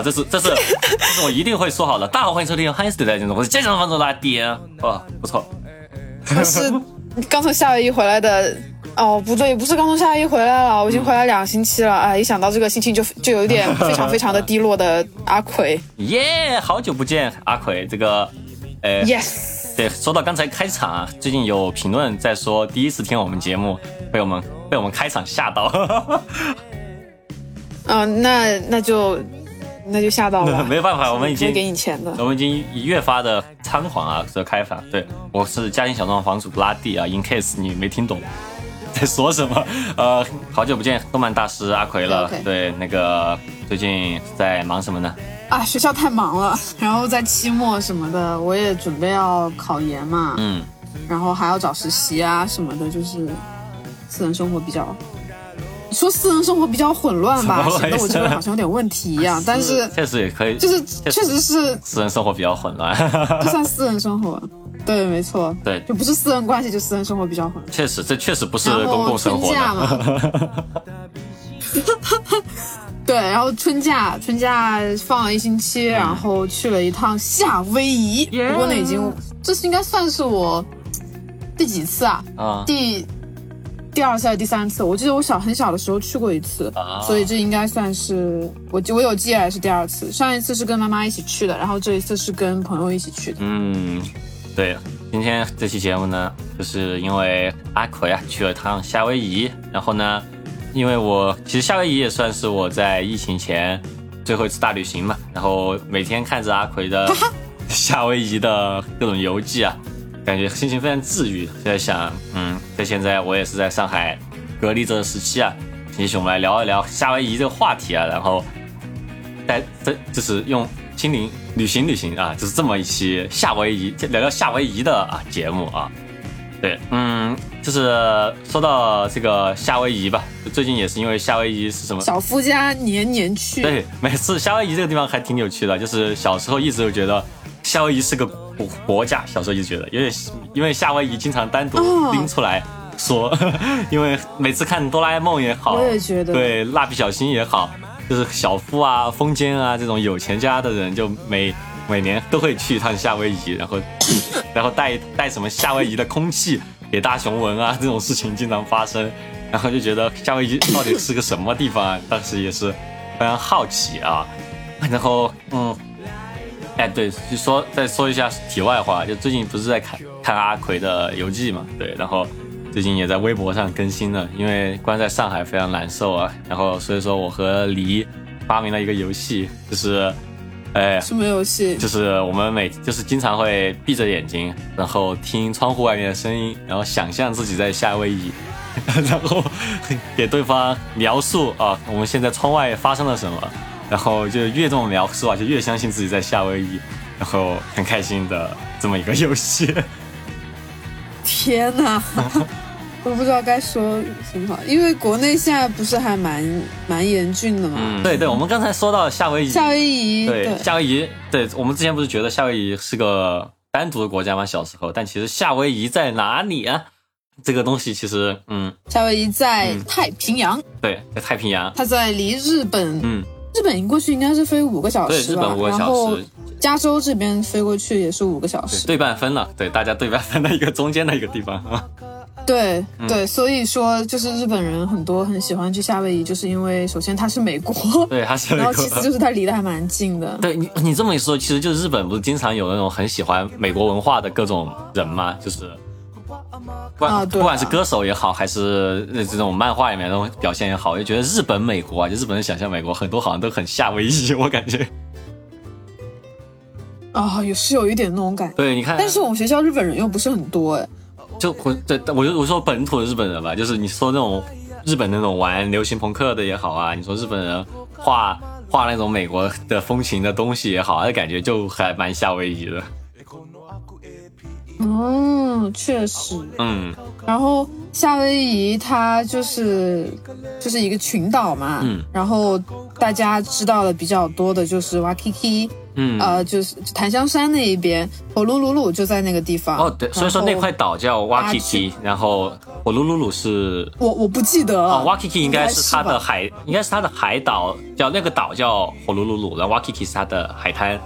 好，这是这是这是我一定会说好的。大家好，欢迎收听《欢迎时代》节目，我是健身房主拉爹。哦，不错。我是刚从夏威夷回来的。哦，不对，不是刚从夏威夷回来了，我已经回来两星期了。哎，一想到这个心情就就有点非常非常的低落的阿奎。耶，好久不见，阿奎。这个，呃，yes。对，说到刚才开场啊，最近有评论在说第一次听我们节目，被我们被我们开场吓到。嗯，那那就。那就吓到了，没办法，我们已经给你钱的，我们已经越发的猖狂啊，这开法。对，我是家庭小作坊房主拉蒂啊，in case 你没听懂 在说什么，呃，好久不见，动漫大师阿奎了。对，那个最近在忙什么呢？啊，学校太忙了，然后在期末什么的，我也准备要考研嘛，嗯，然后还要找实习啊什么的，就是私人生活比较。说私人生活比较混乱吧，显得我这个好像有点问题一样。但是确实也可以，就是确实是私人生活比较混乱，就算私人生活，对，没错，对，就不是私人关系，就私人生活比较混乱。确实，这确实不是公共生活嘛。对，然后春假春假放了一星期，然后去了一趟夏威夷。不过那已经，这是应该算是我第几次啊？啊，第。第二次还是第三次？我记得我小很小的时候去过一次，所以这应该算是我我有记忆来是第二次。上一次是跟妈妈一起去的，然后这一次是跟朋友一起去的。嗯，对。今天这期节目呢，就是因为阿奎啊去了趟夏威夷，然后呢，因为我其实夏威夷也算是我在疫情前最后一次大旅行嘛，然后每天看着阿奎的 夏威夷的各种游记啊。感觉心情非常治愈，就在想，嗯，在现在我也是在上海隔离这个时期啊，也许我们来聊一聊夏威夷这个话题啊，然后在这就是用心灵旅行旅行啊，就是这么一期夏威夷聊聊夏威夷的啊节目啊，对，嗯，就是说到这个夏威夷吧，最近也是因为夏威夷是什么小夫家年年去，对，每次夏威夷这个地方还挺有趣的，就是小时候一直都觉得夏威夷是个。国家小时候一直觉得，因为因为夏威夷经常单独拎出来说，因为每次看哆啦 A 梦也好，我也觉得，对蜡笔小新也好，就是小夫啊、风间啊这种有钱家的人，就每每年都会去一趟夏威夷，然后 然后带带什么夏威夷的空气给大雄闻啊，这种事情经常发生，然后就觉得夏威夷到底是个什么地方啊？当时也是非常好奇啊，然后嗯。哎，对，就说再说一下题外话，就最近不是在看看阿奎的游记嘛？对，然后最近也在微博上更新了，因为关在上海非常难受啊，然后所以说我和黎发明了一个游戏，就是，哎，什么游戏？就是我们每就是经常会闭着眼睛，然后听窗户外面的声音，然后想象自己在夏威夷，然后给对方描述啊，我们现在窗外发生了什么。然后就越这么描述啊，就越相信自己在夏威夷，然后很开心的这么一个游戏。天哪，我不知道该说什么好，因为国内现在不是还蛮蛮严峻的嘛。嗯，对对，我们刚才说到夏威夷，夏威夷，对夏威夷，对我们之前不是觉得夏威夷是个单独的国家吗？小时候，但其实夏威夷在哪里啊？这个东西其实，嗯，夏威夷在太平洋，对，在太平洋，它在离日本，嗯。日本过去应该是飞五个小时吧，然后加州这边飞过去也是五个小时，对半分了，对大家对半分的一个中间的一个地方 对对，所以说就是日本人很多很喜欢去夏威夷，就是因为首先它是美国，对它是，然后其次就是它离得还蛮近的。对你你这么一说，其实就是日本不是经常有那种很喜欢美国文化的各种人吗？就是。不不管是歌手也好，还是这种漫画里面那种表现也好，我就觉得日本、美国啊，就日本人想象美国很多好像都很夏威夷，我感觉。啊，也是有一点那种感觉。对，你看，但是我们学校日本人又不是很多哎。就我对，我就我说本土的日本人吧，就是你说那种日本那种玩流行朋克的也好啊，你说日本人画画那种美国的风情的东西也好，那感觉就还蛮夏威夷的。嗯，确实，嗯，然后夏威夷它就是就是一个群岛嘛，嗯，然后大家知道的比较多的就是 Waikiki，嗯，呃，就是檀香山那一边，火炉鲁鲁就在那个地方。哦，对，所以说那块岛叫 Wakiki，然后火炉鲁鲁是，我我不记得了。Wakiki 应该是它的海，应该是它的海岛，叫那个岛叫火炉鲁鲁，然后 Wakiki 是它的海滩。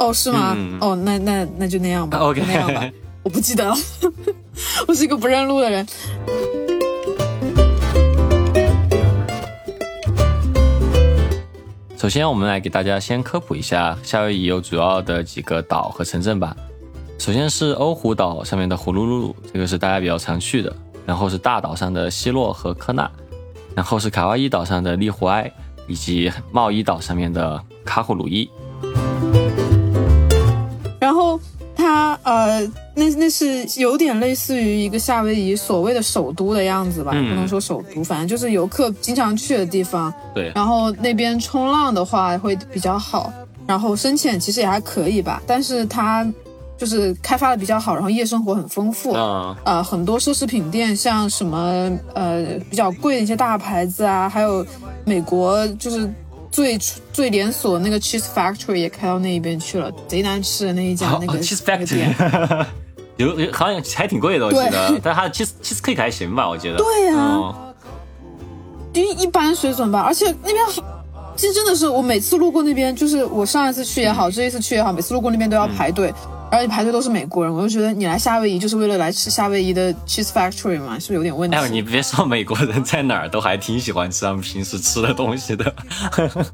哦，是吗？哦，那那那就那样吧。OK，那样吧。我不记得了，我是一个不认路的人。首先，我们来给大家先科普一下夏威夷有主要的几个岛和城镇吧。首先是欧胡岛上面的呼噜噜，这个是大家比较常去的。然后是大岛上的希洛和科纳，然后是卡哇伊岛上的利胡埃，以及茂伊岛上面的卡胡鲁伊。呃，那那是有点类似于一个夏威夷所谓的首都的样子吧，不能说首都，反正就是游客经常去的地方。对，然后那边冲浪的话会比较好，然后深潜其实也还可以吧，但是它就是开发的比较好，然后夜生活很丰富，呃，很多奢侈品店，像什么呃比较贵的一些大牌子啊，还有美国就是。最最连锁那个 Cheese Factory 也开到那一边去了，贼难吃的那一家那个 Cheese Factory，有有好像还挺贵的，我记得，但它的 Cheese Cheese Cake 还行吧，我觉得。对呀，就一般水准吧，而且那边其实真的是我每次路过那边，就是我上一次去也好，这一次去也好，每次路过那边都要排队。而且排队都是美国人，我就觉得你来夏威夷就是为了来吃夏威夷的 cheese factory 嘛，是不是有点问题？哎，你别说美国人在哪儿都还挺喜欢吃他们平时吃的东西的。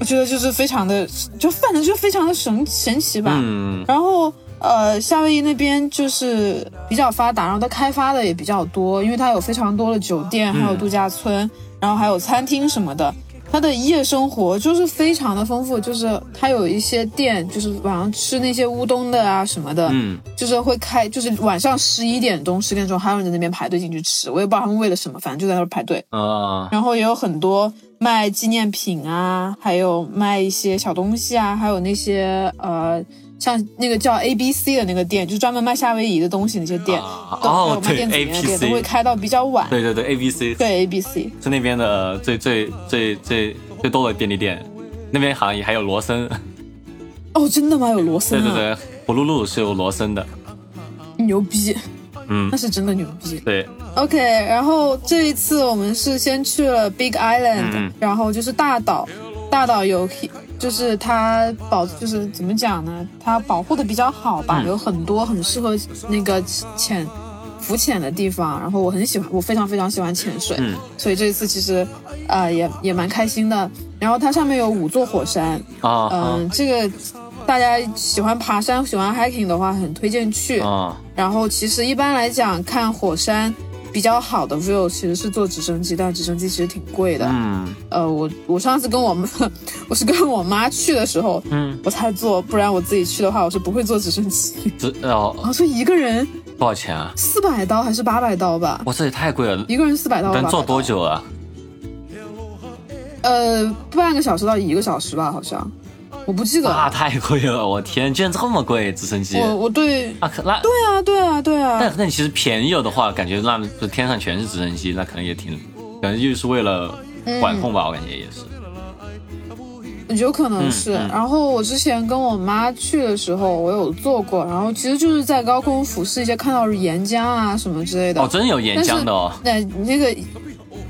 我觉得就是非常的，就反正就非常的神神奇吧。嗯。然后呃，夏威夷那边就是比较发达，然后它开发的也比较多，因为它有非常多的酒店，还有度假村，然后还有餐厅什么的。它的夜生活就是非常的丰富，就是它有一些店，就是晚上吃那些乌冬的啊什么的，嗯，就是会开，就是晚上十一点钟、十点钟还有人在那边排队进去吃，我也不知道他们为了什么，反正就在那儿排队啊。然后也有很多卖纪念品啊，还有卖一些小东西啊，还有那些呃。像那个叫 A B C 的那个店，就是专门卖夏威夷的东西那些店，哦，对，A B C 都会开到比较晚。对对对，A B C，对 A B C 是那边的最最最最最多的便利店，那边好像也还有罗森。哦，真的吗？有罗森？对对对，葫芦路是有罗森的。牛逼，嗯，那是真的牛逼。对，OK，然后这一次我们是先去了 Big Island，然后就是大岛，大岛有。就是它保，就是怎么讲呢？它保护的比较好吧，有很多很适合那个潜浮潜的地方。然后我很喜欢，我非常非常喜欢潜水，所以这一次其实呃也也蛮开心的。然后它上面有五座火山啊，嗯，这个大家喜欢爬山、喜欢 hiking 的话，很推荐去啊。然后其实一般来讲，看火山。比较好的 view 其实是坐直升机，但直升机其实挺贵的。嗯，呃，我我上次跟我们，我是跟我妈去的时候，嗯，我才坐，不然我自己去的话，我是不会坐直升机。直哦，好像一个人多少钱啊？四百刀还是八百刀吧？哇，这也太贵了！一个人四百刀，能坐多久啊？呃，半个小时到一个小时吧，好像。我不记得，那太贵了！我天，居然这么贵，直升机！我我对啊，那对啊，对啊，对啊。但那你其实便宜了的话，感觉那就天上全是直升机，那可能也挺，可能就是为了管控吧，我感觉也是。有可能是。然后我之前跟我妈去的时候，我有坐过，然后其实就是在高空俯视一些，看到岩浆啊什么之类的。哦，真有岩浆的哦。那那个。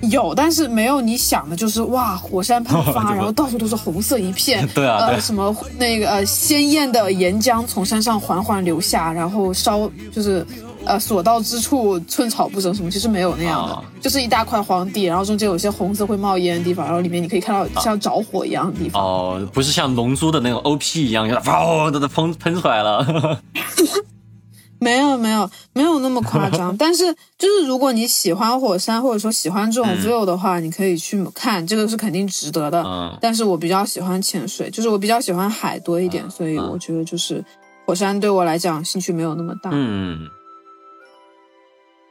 有，但是没有你想的，就是哇，火山喷发，然后到处都是红色一片，对啊，呃，什么那个呃鲜艳的岩浆从山上缓缓流下，然后烧，就是呃所到之处寸草不生什么，其实没有那样的，就是一大块荒地，然后中间有些红色会冒烟的地方，然后里面你可以看到像着火一样的地方。哦，不是像龙珠的那种 OP 一样，砰的喷喷出来了。没有没有没有那么夸张，但是就是如果你喜欢火山或者说喜欢这种 view 的话，你可以去看，这个是肯定值得的。嗯，但是我比较喜欢潜水，就是我比较喜欢海多一点，所以我觉得就是火山对我来讲兴趣没有那么大。嗯，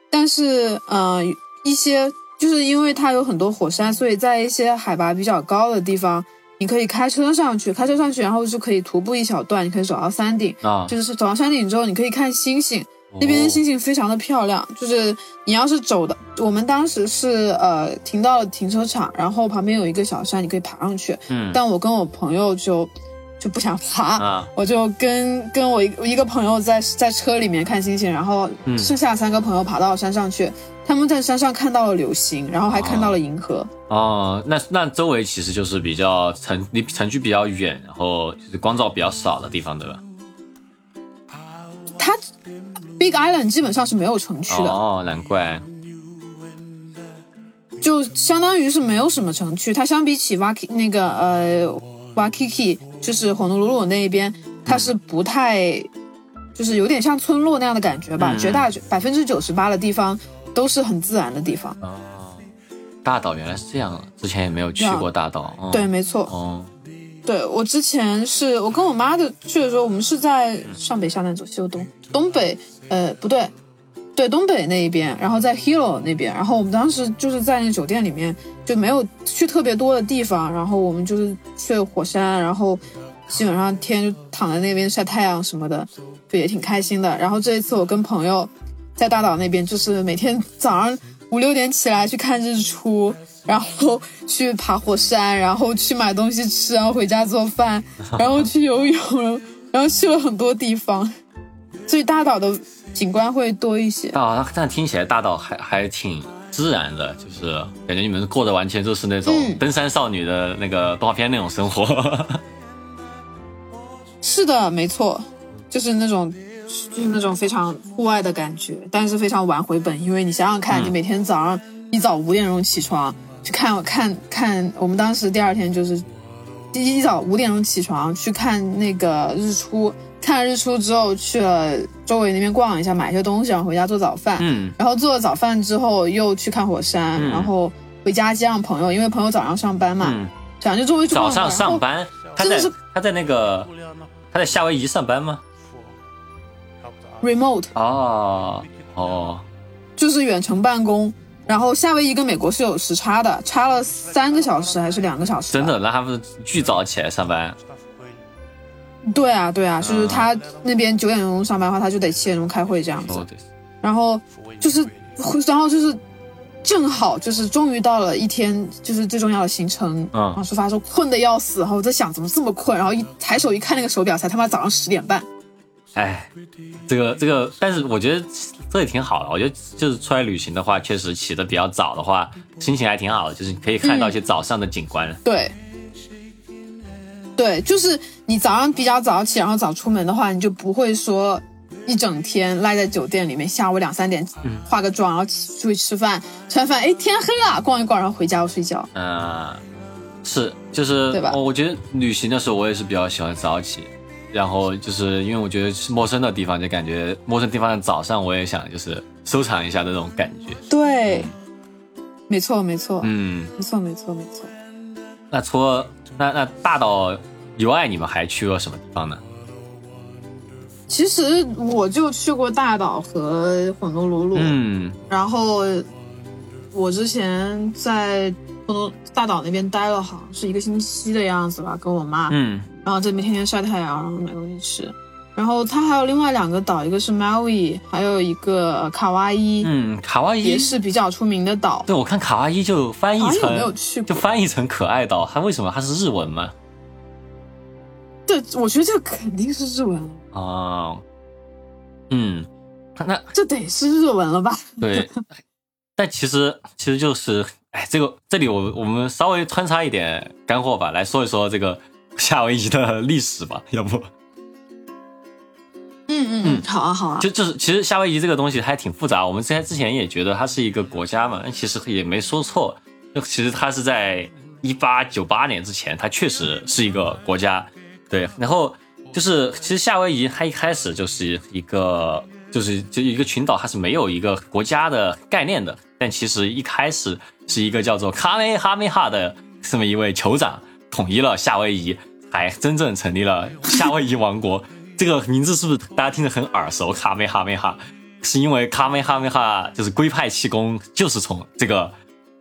但是呃一些就是因为它有很多火山，所以在一些海拔比较高的地方。你可以开车上去，开车上去，然后就可以徒步一小段，你可以走到山顶啊。就是走到山顶之后，你可以看星星，那边的星星非常的漂亮。就是你要是走的，我们当时是呃停到了停车场，然后旁边有一个小山，你可以爬上去。嗯，但我跟我朋友就就不想爬，我就跟跟我一一个朋友在在车里面看星星，然后剩下三个朋友爬到山上去。他们在山上看到了流星，然后还看到了银河。哦，那那周围其实就是比较城离城区比较远，然后就是光照比较少的地方，对吧？它 Big Island 基本上是没有城区的。哦，难怪。就相当于是没有什么城区，它相比起 Wak 那个呃 Wakiki，就是火奴鲁鲁那一边，它是不太，就是有点像村落那样的感觉吧。绝大百分之九十八的地方。都是很自然的地方哦。大岛原来是这样，之前也没有去过大岛。对，没错。哦，对我之前是我跟我妈的去的时候，我们是在上北下南左西右东东北，呃，不对，对东北那一边，然后在 Hilo 那边，然后我们当时就是在那酒店里面就没有去特别多的地方，然后我们就是去了火山，然后基本上天就躺在那边晒太阳什么的，就也挺开心的。然后这一次我跟朋友。在大岛那边，就是每天早上五六点起来去看日出，然后去爬火山，然后去买东西吃，然后回家做饭，然后去游泳，然后去了很多地方，所以大岛的景观会多一些。啊，但听起来大岛还还挺自然的，就是感觉你们过的完全就是那种登山少女的那个动画片那种生活。是的，没错，就是那种。就是那种非常户外的感觉，但是非常晚回本，因为你想想看，你每天早上一早五点钟起床去看看看，我们当时第二天就是第一早五点钟起床去看那个日出，看日出之后去了周围那边逛一下，买一些东西，然后回家做早饭，嗯，然后做了早饭之后又去看火山，然后回家接上朋友，因为朋友早上上班嘛，这样就周围早上上班，他在他在那个他在夏威夷上班吗？remote 哦哦，就是远程办公。然后夏威夷跟美国是有时差的，差了三个小时还是两个小时？真的？那他们巨早起来上班？对啊，对啊，就是他那边九点钟上班的话，他就得七点钟开会这样子。然后就是，然后就是正好就是终于到了一天就是最重要的行程。嗯。然后出发说困的要死，然后我在想怎么这么困，然后一抬手一看那个手表，才他妈早上十点半。哎，这个这个，但是我觉得这也挺好的。我觉得就是出来旅行的话，确实起的比较早的话，心情还挺好的，就是可以看到一些早上的景观。对，对，就是你早上比较早起，然后早出门的话，你就不会说一整天赖在酒店里面，下午两三点化个妆，然后出去吃饭，吃完饭哎天黑了，逛一逛，然后回家睡觉。嗯，是，就是对吧？我觉得旅行的时候，我也是比较喜欢早起。然后就是因为我觉得是陌生的地方，就感觉陌生地方的早上，我也想就是收藏一下那种感觉。对，没错没错，嗯，没错没错没错。那除了那那大岛以外，你们还去过什么地方呢？其实我就去过大岛和火奴鲁鲁，嗯，然后我之前在大岛那边待了好像是一个星期的样子吧，跟我妈，嗯。然后这边天天晒太阳，然后买东西吃。然后它还有另外两个岛，一个是 Maui，还有一个卡哇伊。嗯，卡哇伊也是比较出名的岛。对，我看卡哇伊就翻译成没有去过，就翻译成可爱岛。它为什么？它是日文吗？对，我觉得这肯定是日文哦。嗯，那这得是日文了吧？对。但其实其实就是，哎，这个这里我我们稍微穿插一点干货吧，来说一说这个。夏威夷的历史吧，要不？嗯嗯嗯，好啊好啊。就就是，其实夏威夷这个东西还挺复杂。我们之前之前也觉得它是一个国家嘛，其实也没说错。就其实它是在一八九八年之前，它确实是一个国家。对，然后就是，其实夏威夷它一开始就是一个，就是就一个群岛，它是没有一个国家的概念的。但其实一开始是一个叫做卡梅哈梅哈的这么一位酋长。统一了夏威夷，还真正成立了夏威夷王国。这个名字是不是大家听着很耳熟？卡梅哈梅哈，是因为卡梅哈梅哈就是龟派气功，就是从这个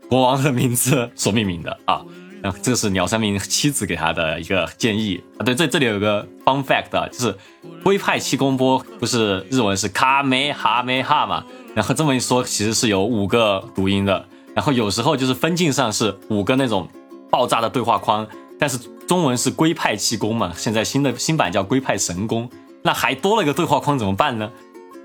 国王的名字所命名的啊。然后这是鸟山明妻子给他的一个建议啊。对，这这里有个 fun fact 啊，就是龟派气功波不是日文是卡梅哈梅哈嘛？然后这么一说，其实是有五个读音的。然后有时候就是分镜上是五个那种爆炸的对话框，但是中文是龟派气功嘛，现在新的新版叫龟派神功，那还多了个对话框怎么办呢？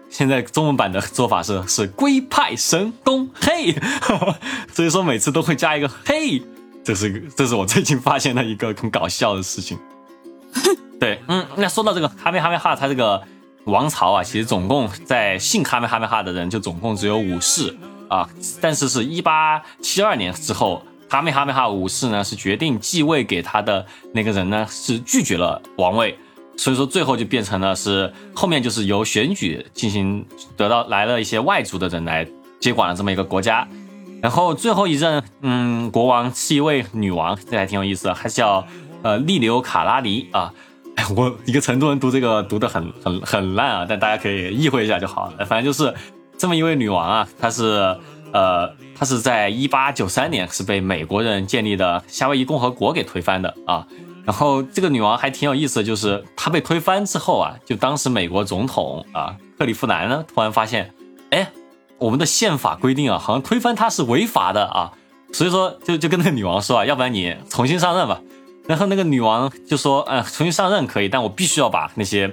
现在中文版的做法是是龟派神功嘿，所以说每次都会加一个嘿，这是这是我最近发现的一个很搞笑的事情。对，嗯，那说到这个哈梅哈梅哈，他这个王朝啊，其实总共在姓哈梅哈梅哈的人就总共只有五世。啊，但是是一八七二年之后，哈梅哈梅哈五世呢是决定继位给他的那个人呢是拒绝了王位，所以说最后就变成了是后面就是由选举进行得到来了一些外族的人来接管了这么一个国家，然后最后一任嗯国王是一位女王，这还挺有意思的，还叫呃利留卡拉尼啊，我一个成都人读这个读的很很很烂啊，但大家可以意会一下就好了，反正就是。这么一位女王啊，她是，呃，她是在一八九三年是被美国人建立的夏威夷共和国给推翻的啊。然后这个女王还挺有意思，就是她被推翻之后啊，就当时美国总统啊克利夫兰呢，突然发现，哎，我们的宪法规定啊，好像推翻她是违法的啊，所以说就就跟那个女王说啊，要不然你重新上任吧。然后那个女王就说，嗯，重新上任可以，但我必须要把那些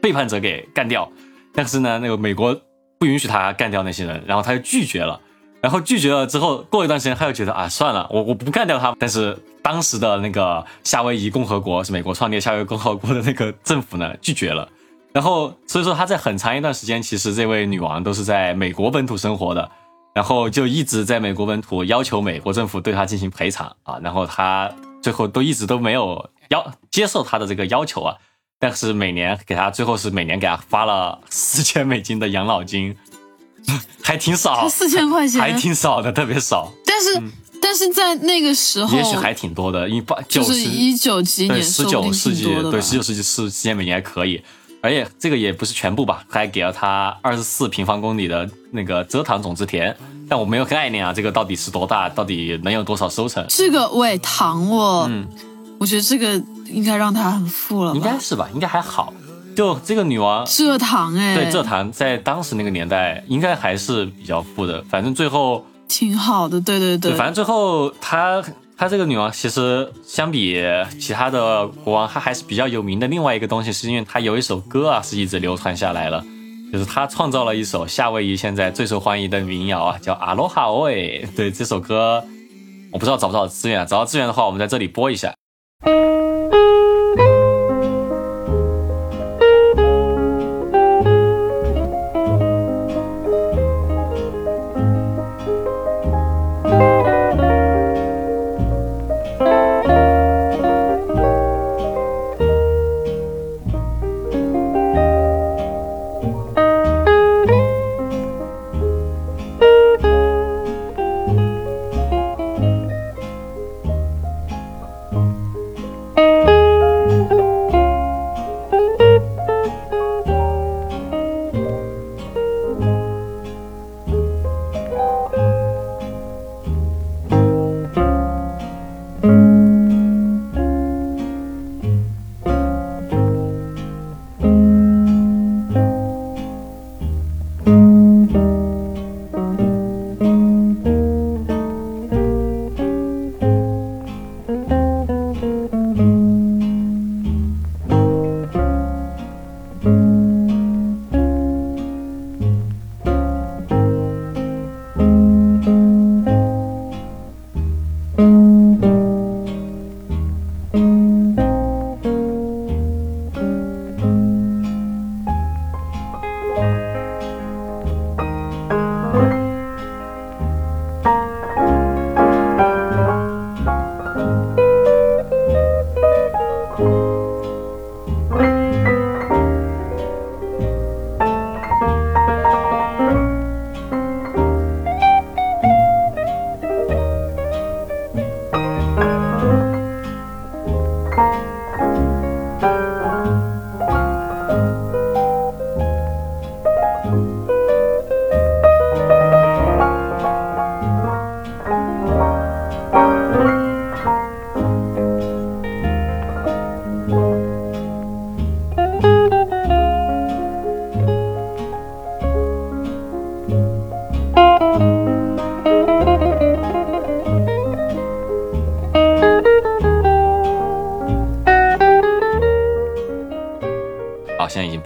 背叛者给干掉。但是呢，那个美国。不允许他干掉那些人，然后他就拒绝了，然后拒绝了之后，过一段时间他又觉得啊，算了，我我不干掉他。但是当时的那个夏威夷共和国是美国创立夏威夷共和国的那个政府呢，拒绝了。然后所以说他在很长一段时间，其实这位女王都是在美国本土生活的，然后就一直在美国本土要求美国政府对他进行赔偿啊，然后他最后都一直都没有要接受他的这个要求啊。但是每年给他，最后是每年给他发了四千美金的养老金，还挺少，四千块钱还挺少的，特别少。但是，但是在那个时候，也许还挺多的，因为八九是一九几年，十九世纪，对十九世纪四四千美金还可以。而且这个也不是全部吧，还给了他二十四平方公里的那个蔗糖种植田，但我没有概念啊，这个到底是多大，到底能有多少收成？这个喂糖我，嗯，我觉得这个。应该让他很富了，应该是吧？应该还好。就这个女王，蔗糖哎，对，蔗糖在当时那个年代应该还是比较富的。反正最后挺好的，对对对。反正最后她她这个女王其实相比其他的国王，她还是比较有名的。另外一个东西是因为她有一首歌啊，是一直流传下来了，就是她创造了一首夏威夷现在最受欢迎的民谣啊，叫《阿罗哈喂》。对这首歌，我不知道找不找资源，找到资源的话，我们在这里播一下。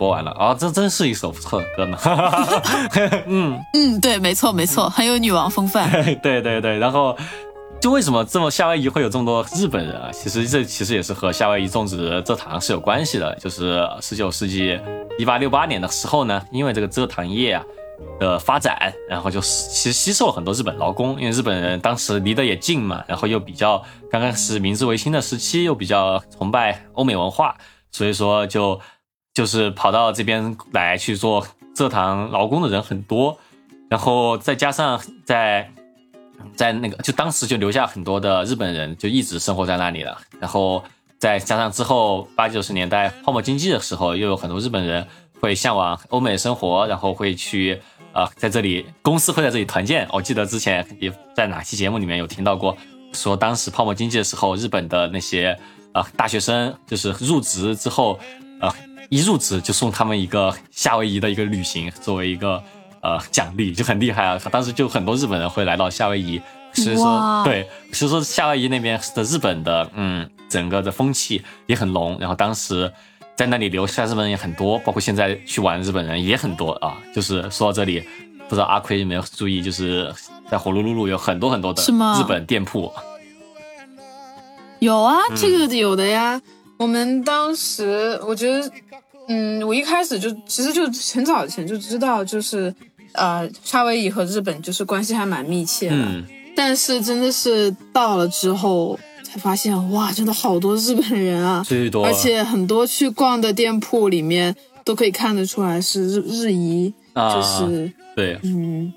播完了啊，这真是一首不错的歌呢。嗯嗯，对，没错没错，很有女王风范。对对对，然后就为什么这么夏威夷会有这么多日本人啊？其实这其实也是和夏威夷种植蔗糖是有关系的。就是十九世纪一八六八年的时候呢，因为这个蔗糖业啊。的发展，然后就其实吸收了很多日本劳工，因为日本人当时离得也近嘛，然后又比较刚开始明治维新的时期，又比较崇拜欧美文化，所以说就就是跑到这边来去做蔗糖劳工的人很多，然后再加上在在那个就当时就留下很多的日本人就一直生活在那里了，然后再加上之后八九十年代泡沫经济的时候，又有很多日本人会向往欧美生活，然后会去。啊，在这里公司会在这里团建。我记得之前也在哪期节目里面有听到过，说当时泡沫经济的时候，日本的那些啊大学生就是入职之后，呃，一入职就送他们一个夏威夷的一个旅行作为一个呃奖励，就很厉害啊。当时就很多日本人会来到夏威夷，所以说对，所以说夏威夷那边的日本的嗯整个的风气也很浓。然后当时。在那里留下日本人也很多，包括现在去玩日本人也很多啊。就是说到这里，不知道阿奎有没有注意，就是在火炉噜路有很多很多的日本店铺。有啊，这个有的呀。我们当时我觉得，嗯，我一开始就其实就很早以前就知道，就是呃，夏威夷和日本就是关系还蛮密切的。但是真的是到了之后。才发现哇，真的好多日本人啊，最多，而且很多去逛的店铺里面都可以看得出来是日日裔，就是对，嗯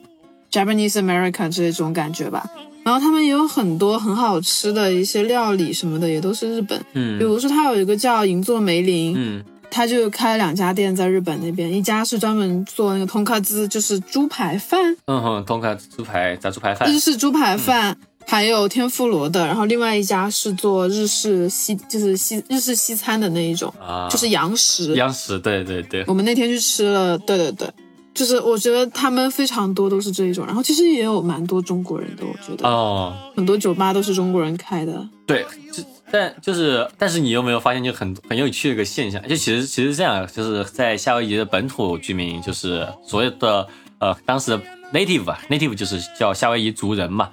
，Japanese American 这种感觉吧。然后他们也有很多很好吃的一些料理什么的，也都是日本。嗯，比如说他有一个叫银座梅林，嗯，他就开了两家店在日本那边，一家是专门做那个通卡兹，就是猪排饭，嗯哼，通卡猪排炸猪排饭，日式猪排饭。还有天妇罗的，然后另外一家是做日式西，就是西日式西餐的那一种，啊，就是洋食。洋食，对对对。我们那天去吃了，对对对，就是我觉得他们非常多都是这一种，然后其实也有蛮多中国人的，我觉得哦，很多酒吧都是中国人开的。对，就但就是，但是你有没有发现就很很有趣的一个现象？就其实其实这样，就是在夏威夷的本土居民，就是所有的呃当时的 native 吧，native 就是叫夏威夷族人嘛。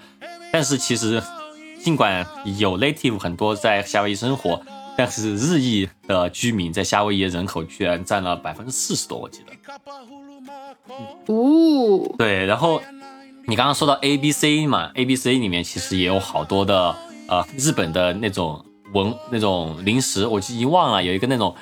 但是其实，尽管有 native 很多在夏威夷生活，但是日裔的居民在夏威夷人口居然占了百分之四十多，我记得。哦，对，然后你刚刚说到 A B C 嘛，A B C 里面其实也有好多的呃日本的那种文那种零食，我就已经忘了有一个那种。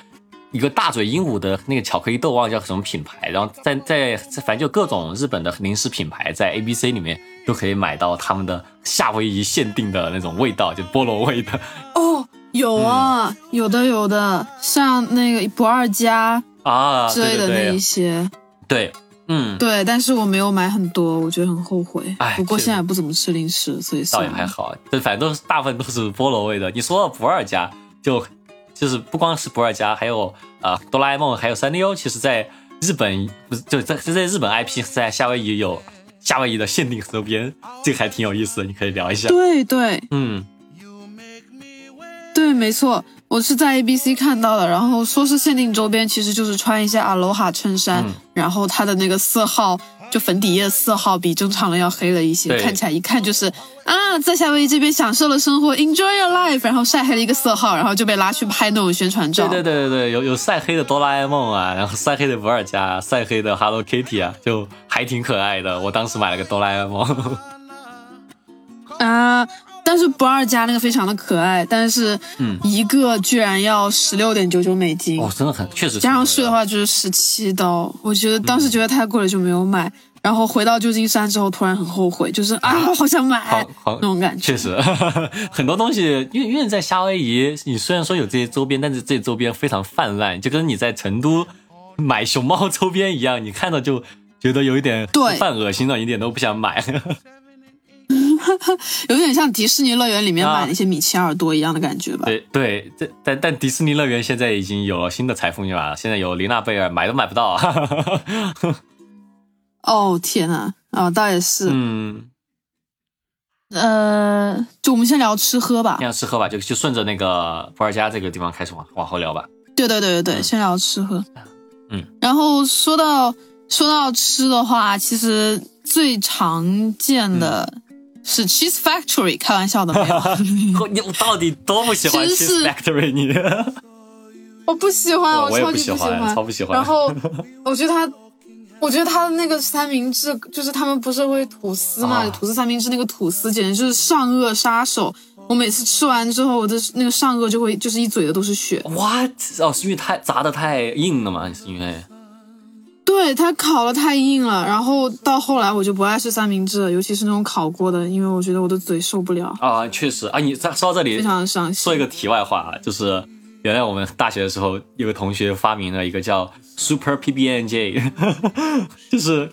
一个大嘴鹦鹉的那个巧克力豆忘了叫什么品牌，然后在在反正就各种日本的零食品牌，在 A B C 里面都可以买到他们的夏威夷限定的那种味道，就菠萝味的。哦，有啊，有的有的，像那个不二家啊之类的那一些。对，嗯，对，但是我没有买很多，我觉得很后悔。哎，不过现在不怎么吃零食，所以倒也还好。这，反正都是大部分都是菠萝味的。你说到不二家就。就是不光是不二家，还有啊哆啦 A 梦，还有三丽鸥。其实，在日本不是就在就在日本 IP 在夏威夷有夏威夷的限定周边，这个还挺有意思的，你可以聊一下。对对，嗯，对，没错，我是在 ABC 看到的，然后说是限定周边，其实就是穿一些 Aloha 衬衫，然后它的那个色号。就粉底液色号比正常的要黑了一些，看起来一看就是啊，在夏威夷这边享受了生活，enjoy your life，然后晒黑了一个色号，然后就被拉去拍那种宣传照。对对对对对，有有晒黑的哆啦 A 梦啊，然后晒黑的不二家，晒黑的 Hello Kitty 啊，就还挺可爱的。我当时买了个哆啦 A 梦。啊。但是不二家那个非常的可爱，但是嗯，一个居然要十六点九九美金哦，真的很确实。加上税的话就是十七刀，我觉得当时觉得太贵了就没有买。然后回到旧金山之后突然很后悔，就是啊，好想买那种感觉。确实，很多东西，因为因为在夏威夷，你虽然说有这些周边，但是这些周边非常泛滥，就跟你在成都买熊猫周边一样，你看到就觉得有一点犯恶心了，一点都不想买。有点像迪士尼乐园里面买那些米奇耳朵一样的感觉吧？对对，这但但迪士尼乐园现在已经有了新的财富密码了，现在有琳娜贝尔买都买不到。哦天呐，啊倒也是，嗯，呃，就我们先聊吃喝吧，先聊吃喝吧，就就顺着那个伏尔加这个地方开始往往后聊吧。对对对对对，先聊吃喝。嗯，然后说到说到吃的话，其实最常见的是 Cheese Factory，开玩笑的没有。你到底多不喜欢 Cheese Factory？你？我不喜欢，我超级不喜欢，超不喜欢。然后我觉得他，我觉得他的那个三明治，就是他们不是会吐司嘛？吐司三明治那个吐司简直就是上颚杀手。我每次吃完之后，我的那个上颚就会就是一嘴的都是血。What？哦，是因为太砸的太硬了吗？是因为？对，它烤的太硬了。然后到后来我就不爱吃三明治了，尤其是那种烤过的，因为我觉得我的嘴受不了。啊，确实啊，你在说到这里，非常的伤心。说一个题外话啊，就是原来我们大学的时候，有个同学发明了一个叫 Super PB N J，就是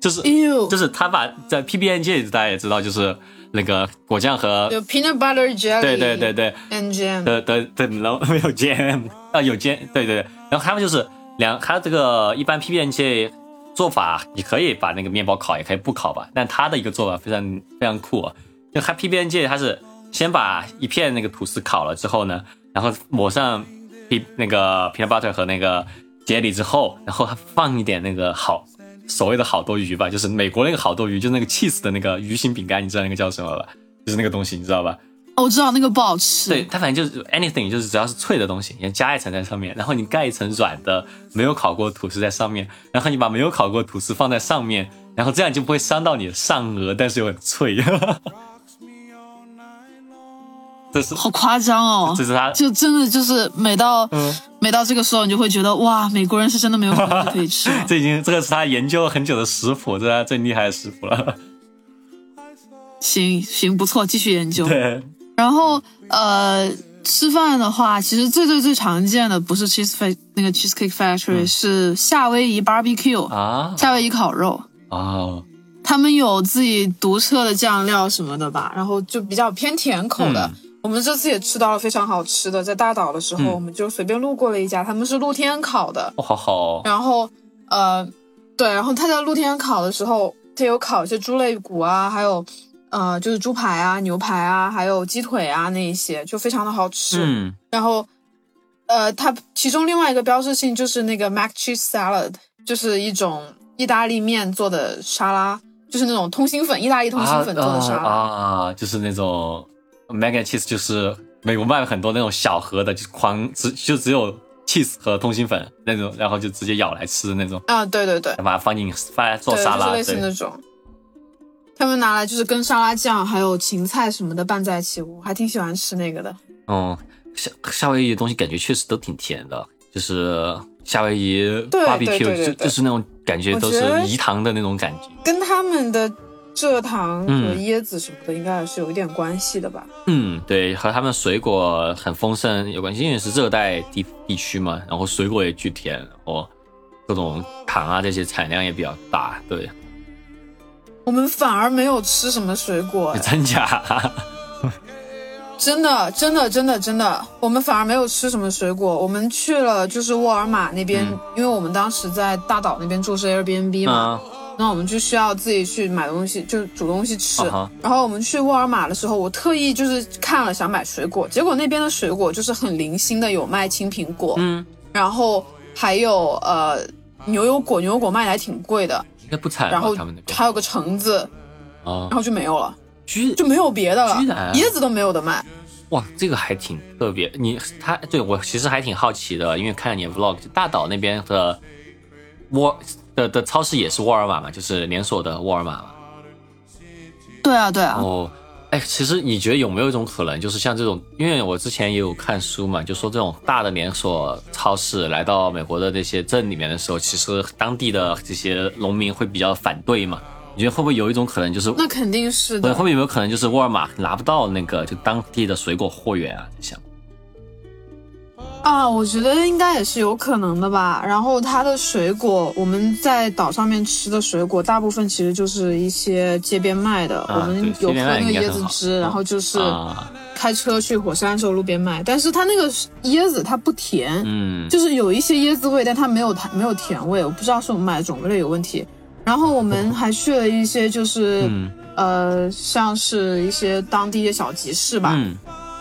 就是就是他把在 PB N J 大家也知道，就是。那个果酱和有 peanut butter jelly，对对对对，and jam 的的的，然后 没有 jam 啊有 jam，对对对，然后他们就是两，他这个一般 PB N J 做法，你可以把那个面包烤，也可以不烤吧，但他的一个做法非常非常酷，就他 PB N J 他是先把一片那个吐司烤了之后呢，然后抹上 P 那个 peanut butter 和那个 jelly 之后，然后放一点那个好。所谓的好多鱼吧，就是美国那个好多鱼，就是那个 cheese 的那个鱼形饼干，你知道那个叫什么吧？就是那个东西，你知道吧？哦，我知道那个不好吃。对，它反正就是 anything，就是只要是脆的东西，你加一层在上面，然后你盖一层软的没有烤过吐司在上面，然后你把没有烤过吐司放在上面，然后这样就不会伤到你的上颚，但是又很脆。这是好夸张哦！这是他，就真的就是每到每到这个时候，你就会觉得哇，美国人是真的没有东西可以吃。这已经这个是他研究了很久的食谱，这是他最厉害的食谱了。行行，不错，继续研究。对。然后呃，吃饭的话，其实最最最常见的不是 cheese f a 那个 cheesecake factory，是夏威夷 barbecue 啊，夏威夷烤肉啊。他们有自己独特的酱料什么的吧，然后就比较偏甜口的。我们这次也吃到了非常好吃的，在大岛的时候，我们就随便路过了一家，他们是露天烤的，哦，好好。然后，呃，对，然后他在露天烤的时候，他有烤一些猪肋骨啊，还有，呃，就是猪排啊、牛排啊，还有鸡腿啊那一些，就非常的好吃。嗯。然后，呃，它其中另外一个标志性就是那个 mac cheese salad，就是一种意大利面做的沙拉，就是那种通心粉，意大利通心粉做的沙拉啊，就是那种。Mac and cheese 就是美国卖了很多那种小盒的，就狂只就只有 cheese 和通心粉那种，然后就直接咬来吃的那种。啊，对对对，把它放进放来做沙拉，类似那种。他们拿来就是跟沙拉酱还有芹菜什么的拌在一起，我还挺喜欢吃那个的。嗯，夏夏威夷的东西感觉确实都挺甜的，就是夏威夷 barbecue 就就是那种感觉都是饴糖的那种感觉，跟他们的。蔗糖和椰子什么的，应该还是有一点关系的吧？嗯，对，和他们水果很丰盛有关系，因为是热带地地区嘛，然后水果也巨甜，然后各种糖啊这些产量也比较大。对，我们反而没有吃什么水果，真假？真的，真的，真的，真的，我们反而没有吃什么水果。我们去了就是沃尔玛那边，因为我们当时在大岛那边住是 Airbnb 嘛。那我们就需要自己去买东西，就煮东西吃。然后我们去沃尔玛的时候，我特意就是看了想买水果，结果那边的水果就是很零星的，有卖青苹果，嗯，然后还有呃牛油果，牛油果卖的还挺贵的，应该不惨。然后还有个橙子，啊，然后就没有了，就没有别的了，椰子都没有的卖。哇，这个还挺特别。你他对我其实还挺好奇的，因为看了你的 vlog，大岛那边的沃。的的超市也是沃尔玛嘛，就是连锁的沃尔玛嘛。对啊，对啊。哦，哎，其实你觉得有没有一种可能，就是像这种，因为我之前也有看书嘛，就说这种大的连锁超市来到美国的那些镇里面的时候，其实当地的这些农民会比较反对嘛？你觉得会不会有一种可能，就是那肯定是的。会不会有没有可能，就是沃尔玛拿不到那个就当地的水果货源啊？你想？啊，我觉得应该也是有可能的吧。然后它的水果，我们在岛上面吃的水果，大部分其实就是一些街边卖的。我们有喝那个椰子汁，然后就是开车去火山的时候路边卖。但是它那个椰子它不甜，嗯，就是有一些椰子味，但它没有它没有甜味。我不知道是我们买的种类有问题。然后我们还去了一些就是呃，像是一些当地的小集市吧。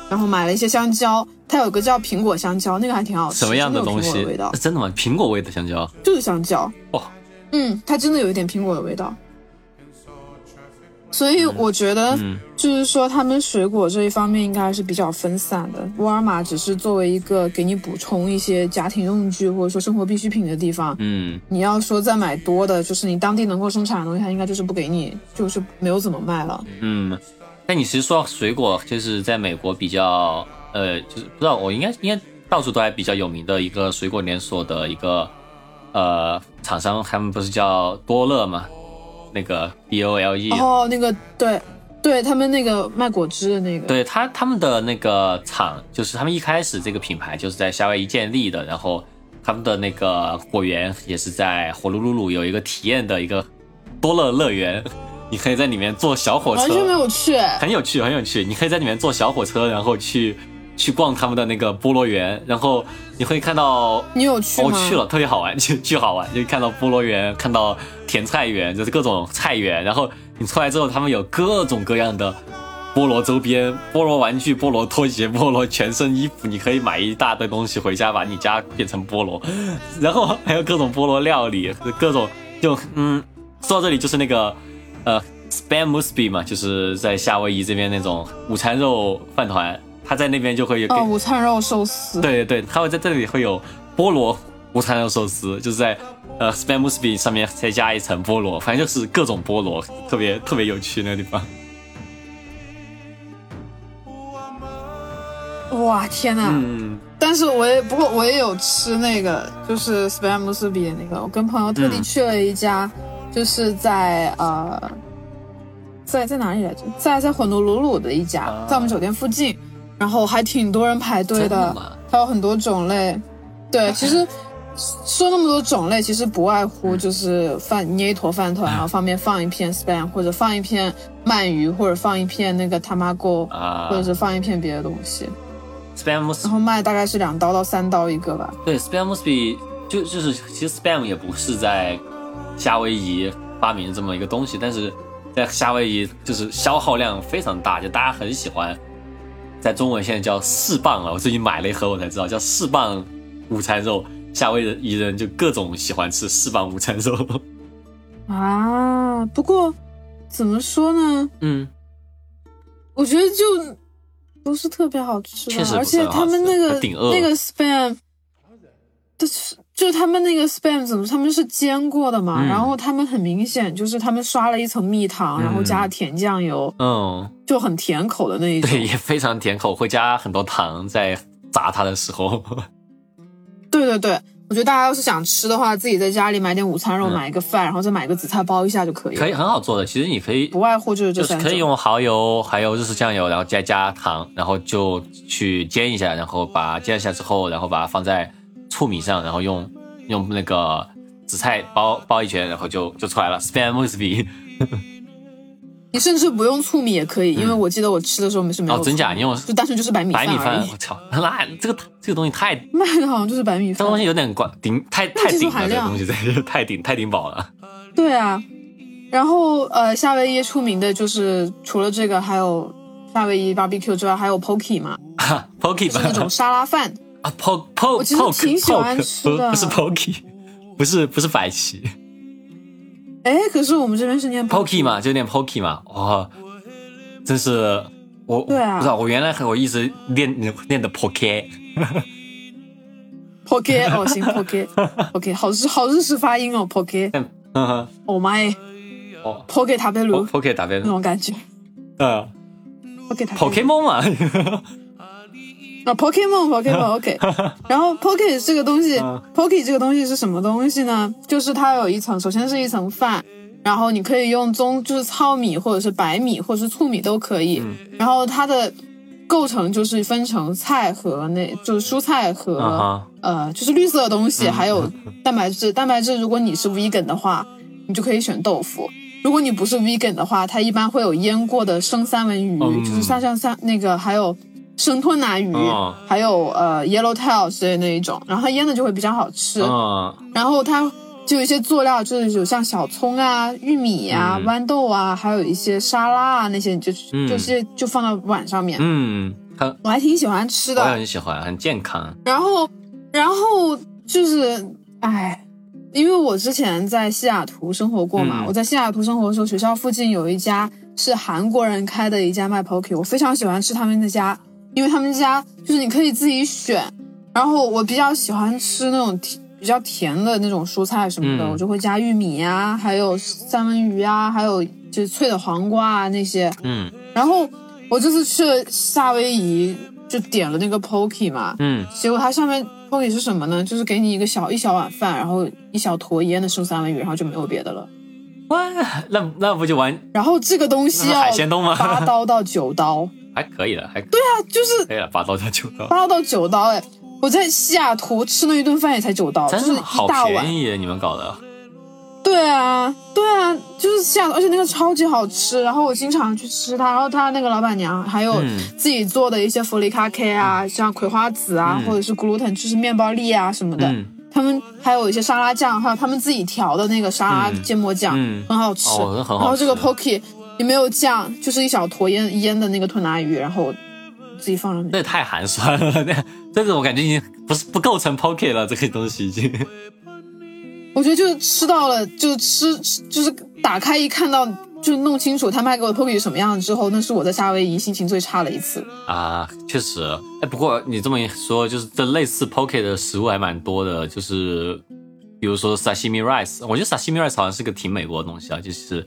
然后买了一些香蕉，它有个叫苹果香蕉，那个还挺好吃。什么样的东西？味道？真的吗？苹果味的香蕉？就是香蕉。哦，嗯，它真的有一点苹果的味道。所以我觉得，就是说，他们水果这一方面应该还是比较分散的。沃尔玛只是作为一个给你补充一些家庭用具或者说生活必需品的地方。嗯，你要说再买多的，就是你当地能够生产的东西，它应该就是不给你，就是没有怎么卖了。嗯，那你其实说到水果，就是在美国比较，呃，就是不知道，我应该应该到处都还比较有名的一个水果连锁的一个呃厂商，他们不是叫多乐吗？那个 B O L E 哦，那个对，对他们那个卖果汁的那个，对他他们的那个厂，就是他们一开始这个品牌就是在夏威夷建立的，然后他们的那个果园也是在火炉鲁鲁有一个体验的一个多乐乐园，你可以在里面坐小火车，完全没有去，很有趣很有趣，你可以在里面坐小火车，然后去。去逛他们的那个菠萝园，然后你会看到你有去吗？我去了，特别好玩，就巨好玩，就看到菠萝园，看到甜菜园，就是各种菜园。然后你出来之后，他们有各种各样的菠萝周边、菠萝玩具、菠萝拖鞋、菠萝全身衣服，你可以买一大堆东西回家，把你家变成菠萝。然后还有各种菠萝料理，各种就嗯，说到这里就是那个呃，Spam Musby 嘛，就是在夏威夷这边那种午餐肉饭团。他在那边就会有哦，午餐肉寿司。对对对，他会在这里会有菠萝午餐肉寿司，就是在呃 Spam m u s b y 上面再加一层菠萝，反正就是各种菠萝，特别特别有趣那个地方。哇天呐！嗯。但是我也不过我也有吃那个，就是 Spam m u s b y 的那个，我跟朋友特地去了一家，就是在呃，在在哪里来着？在在火奴鲁鲁的一家，在我们酒店附近。然后还挺多人排队的，还有很多种类。对，其实说那么多种类，其实不外乎就是饭捏一坨饭团，然后上面放一片 spam，或者放一片鳗鱼，或者放一片那个 tamago，或者是放一片别的东西。spam，然后卖大概是两刀到三刀一个吧。对，spam must be 就就是其实 spam 也不是在夏威夷发明这么一个东西，但是在夏威夷就是消耗量非常大，就大家很喜欢。在中文现在叫四磅了，我最近买了一盒，我才知道叫四磅午餐肉。夏威夷人就各种喜欢吃四磅午餐肉啊。不过怎么说呢？嗯，我觉得就不是特别好吃，而且他们那个那个 spam，就是。就他们那个 spam 怎么？他们是煎过的嘛？然后他们很明显就是他们刷了一层蜜糖，然后加了甜酱油，嗯，就很甜口的那一种。对，也非常甜口，会加很多糖在炸它的时候。对对对，我觉得大家要是想吃的话，自己在家里买点午餐肉，买一个饭，然后再买个紫菜包一下就可以。可以很好做的，其实你可以不外乎就是这三可以用蚝油，还有日式酱油，然后再加糖，然后就去煎一下，然后把煎一下之后，然后把它放在。醋米上，然后用用那个紫菜包包一圈，然后就就出来了。Spam recipe，你甚至不用醋米也可以，因为我记得我吃的时候没是没有。哦，真假？你用就单纯就是白米白米饭我操，那这个这个东西太卖 的好像就是白米饭，这东西有点管顶太太顶了，这个东西真是 太顶太顶饱了。对啊，然后呃，夏威夷出名的就是除了这个，还有夏威夷 barbecue 之外，还有 poke 嘛，poke 是那种沙拉饭。啊，po po 我其实挺喜欢吃的，不是 pokey，不是不是百奇。哎，可是我们这边是念 pokey 嘛，就念 pokey 嘛。哇，真是我对啊，不知道我原来我一直念念的 poke，poke 哦，行 poke，OK，好日好日式发音哦，poke，嗯哼，Oh my，哦，poke 塔贝鲁，poke 塔贝鲁那种感觉，嗯，poke 塔 Pokemon 嘛。啊，Pokemon，Pokemon，OK。然后 p o k e 这个东西 p o k e 这个东西是什么东西呢？就是它有一层，首先是一层饭，然后你可以用棕，就是糙米或者是白米或者是糙米都可以。然后它的构成就是分成菜和那，就是蔬菜和呃，就是绿色的东西，还有 蛋白质。蛋白质如果你是 vegan 的话，你就可以选豆腐；如果你不是 vegan 的话，它一般会有腌过的生三文鱼，就是像像像那个还有。生吞拿鱼，还有呃 yellow tail 之类那一种，然后它腌的就会比较好吃。然后它就有一些佐料，就是有像小葱啊、玉米啊、豌豆啊，还有一些沙拉啊那些，就这些就放到碗上面。嗯，很，我还挺喜欢吃的，我也很喜欢，很健康。然后，然后就是，哎，因为我之前在西雅图生活过嘛，我在西雅图生活的时候，学校附近有一家是韩国人开的一家卖 poke，我非常喜欢吃他们那家，因为他们家就是你可以自己选，然后我比较喜欢吃那种甜。比较甜的那种蔬菜什么的，我就会加玉米呀，还有三文鱼啊，还有就是脆的黄瓜啊那些。嗯，然后我这次去了夏威夷，就点了那个 poke 嘛。嗯，结果它上面 poke 是什么呢？就是给你一个小一小碗饭，然后一小坨腌的生三文鱼，然后就没有别的了。哇，那那不就完？然后这个东西要海鲜冻吗？八刀到九刀，还可以了，还对啊，就是可以了，八刀到九刀，八刀到九刀，哎。我在西雅图吃那一顿饭也才九刀，真是一大碗。便宜，你们搞的。对啊，对啊，就是西雅图，而且那个超级好吃。然后我经常去吃它，然后他那个老板娘还有自己做的一些弗里卡 K 啊，像葵花籽啊，或者是 gluten，就是面包粒啊什么的。他们还有一些沙拉酱，还有他们自己调的那个沙拉芥末酱，很好吃。然后这个 poke 也没有酱，就是一小坨腌腌的那个吞拿鱼，然后。自己放上去，那也太寒酸了。那这个我感觉已经不是不构成 poke 了，这个东西已经。我觉得就是吃到了，就是吃，就是打开一看到，就弄清楚他卖给我的 poke 是什么样子之后，那是我在夏威夷心情最差的一次啊。确实，哎，不过你这么一说，就是这类似 poke 的食物还蛮多的，就是比如说 sashimi rice，我觉得 sashimi rice 好像是个挺美国的东西啊，就是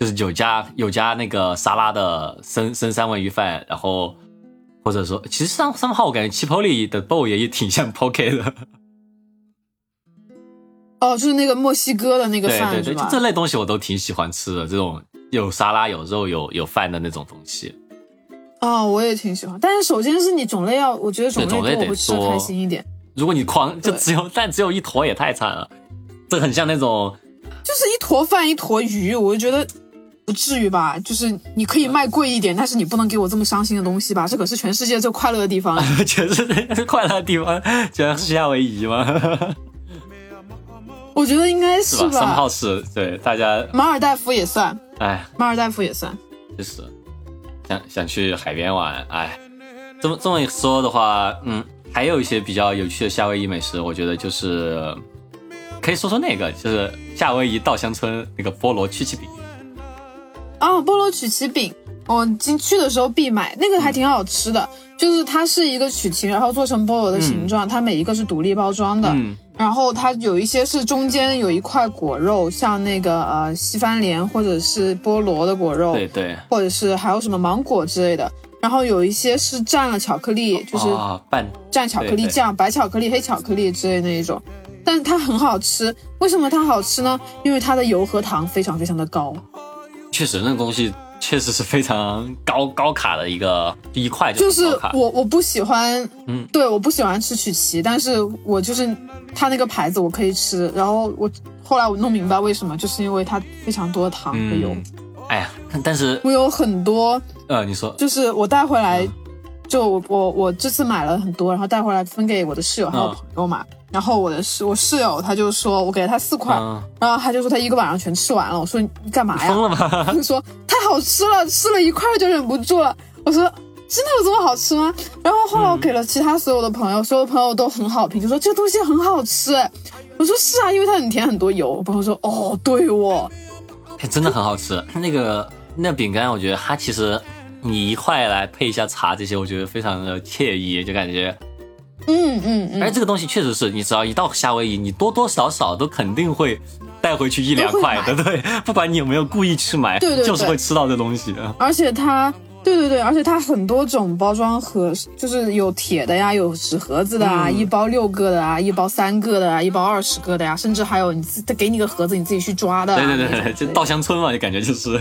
就是有加有加那个沙拉的生生三文鱼饭，然后。或者说，其实上上号我感觉 Chipotle 的 bowl 也也挺像 poke 的。哦，就是那个墨西哥的那个饭对对对，这类东西我都挺喜欢吃的，这种有沙拉、有肉、有有饭的那种东西。哦，我也挺喜欢，但是首先是你种类要，我觉得种类多会吃开心一点。如果你狂就只有但只有一坨也太惨了，这很像那种，就是一坨饭一坨鱼，我就觉得。不至于吧？就是你可以卖贵一点，但是你不能给我这么伤心的东西吧？这可是全世界最快乐的地方，全世界最快乐的地方，居然是夏威夷吗？我觉得应该是吧。三号是对大家，马尔代夫也算，哎，马尔代夫也算，就是想想去海边玩，哎，这么这么一说的话，嗯，还有一些比较有趣的夏威夷美食，我觉得就是可以说说那个，就是夏威夷稻香村那个菠萝曲奇饼。啊，菠萝曲奇饼，我进去的时候必买，那个还挺好吃的。就是它是一个曲奇，然后做成菠萝的形状，它每一个是独立包装的。嗯。然后它有一些是中间有一块果肉，像那个呃西番莲或者是菠萝的果肉。对对。或者是还有什么芒果之类的。然后有一些是蘸了巧克力，就是拌蘸巧克力酱，白巧克力、黑巧克力之类那一种。但它很好吃，为什么它好吃呢？因为它的油和糖非常非常的高。确实，那个东西确实是非常高高卡的一个第一块，就是我我不喜欢，嗯，对，我不喜欢吃曲奇，但是我就是它那个牌子我可以吃，然后我后来我弄明白为什么，就是因为它非常多的糖和油。哎呀，但是我有很多，呃，你说，就是我带回来，就我我我这次买了很多，然后带回来分给我的室友还有朋友嘛。然后我的室我室友他就说，我给了他四块，然后他就说他一个晚上全吃完了。我说你干嘛呀？疯了吧？他就说太好吃了，吃了一块就忍不住了。我说真的有这么好吃吗？然后后来我给了其他所有的朋友，所有朋友都很好评，就说这个东西很好吃。我说是啊，因为它很甜很多油。我朋友说哦，对哦，哎，真的很好吃。那个那饼干，我觉得它其实你一块来配一下茶这些，我觉得非常的惬意，就感觉。嗯嗯嗯，而这个东西确实是你只要一到夏威夷，你多多少少都肯定会带回去一两块的，对，不管你有没有故意去买，对对，就是会吃到这东西。而且它，对对对，而且它很多种包装盒，就是有铁的呀，有纸盒子的啊，一包六个的啊，一包三个的啊，一包二十个的呀，甚至还有你自他给你个盒子，你自己去抓的。对对对，就稻香村嘛，就感觉就是。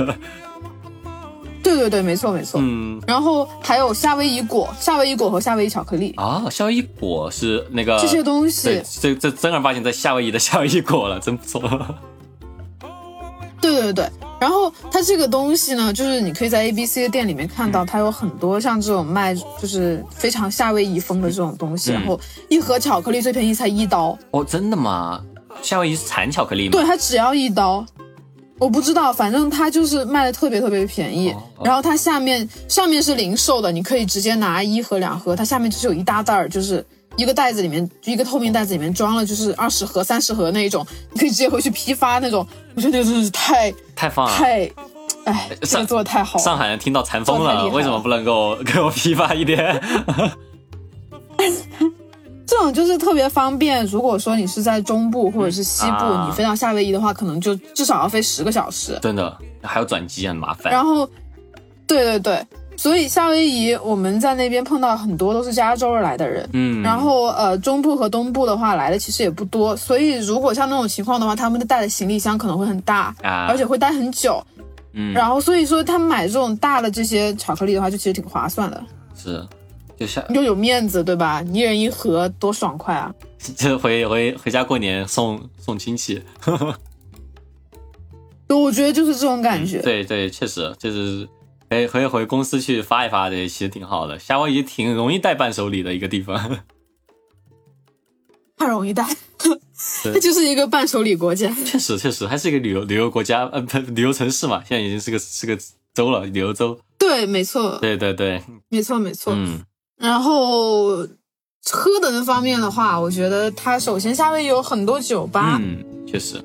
对对对，没错没错。嗯，然后还有夏威夷果，夏威夷果和夏威夷巧克力啊。夏威夷果是那个这些东西，这这正儿八经在夏威夷的夏威夷果了，真不错。对对对，然后它这个东西呢，就是你可以在 A B C 的店里面看到，它有很多像这种卖就是非常夏威夷风的这种东西。然后一盒巧克力最便宜才一刀。哦，真的吗？夏威夷是产巧克力吗？对，它只要一刀。我不知道，反正它就是卖的特别特别便宜。然后它下面上面是零售的，你可以直接拿一盒两盒，它下面就是有一大袋儿，就是一个袋子里面一个透明袋子里面装了就是二十盒三十盒那一种，你可以直接回去批发那种。我觉得这个真的是太太棒了，太，哎，这个做的太好了。上海人听到馋疯了，为什么不能够 给我批发一点？这种就是特别方便。如果说你是在中部或者是西部，你飞到夏威夷的话，可能就至少要飞十个小时。真的，还有转机很麻烦。然后，对对对，所以夏威夷我们在那边碰到很多都是加州而来的人。嗯。然后呃，中部和东部的话来的其实也不多，所以如果像那种情况的话，他们带的行李箱可能会很大，而且会待很久。嗯。然后所以说他们买这种大的这些巧克力的话，就其实挺划算的。是。就像又有面子对吧？一人一盒多爽快啊！就回回回家过年送送亲戚，对我觉得就是这种感觉。对对，确实就是回回回公司去发一发，这其实挺好的。夏威夷挺容易带伴手礼的一个地方，太容易带，它就是一个伴手礼国家。确实确实，还是一个旅游旅游国家，呃，不旅游城市嘛。现在已经是个是个州了，旅游州。对，没错。对对对，没错没错。嗯。然后喝的那方面的话，我觉得它首先夏威夷有很多酒吧，嗯，确实，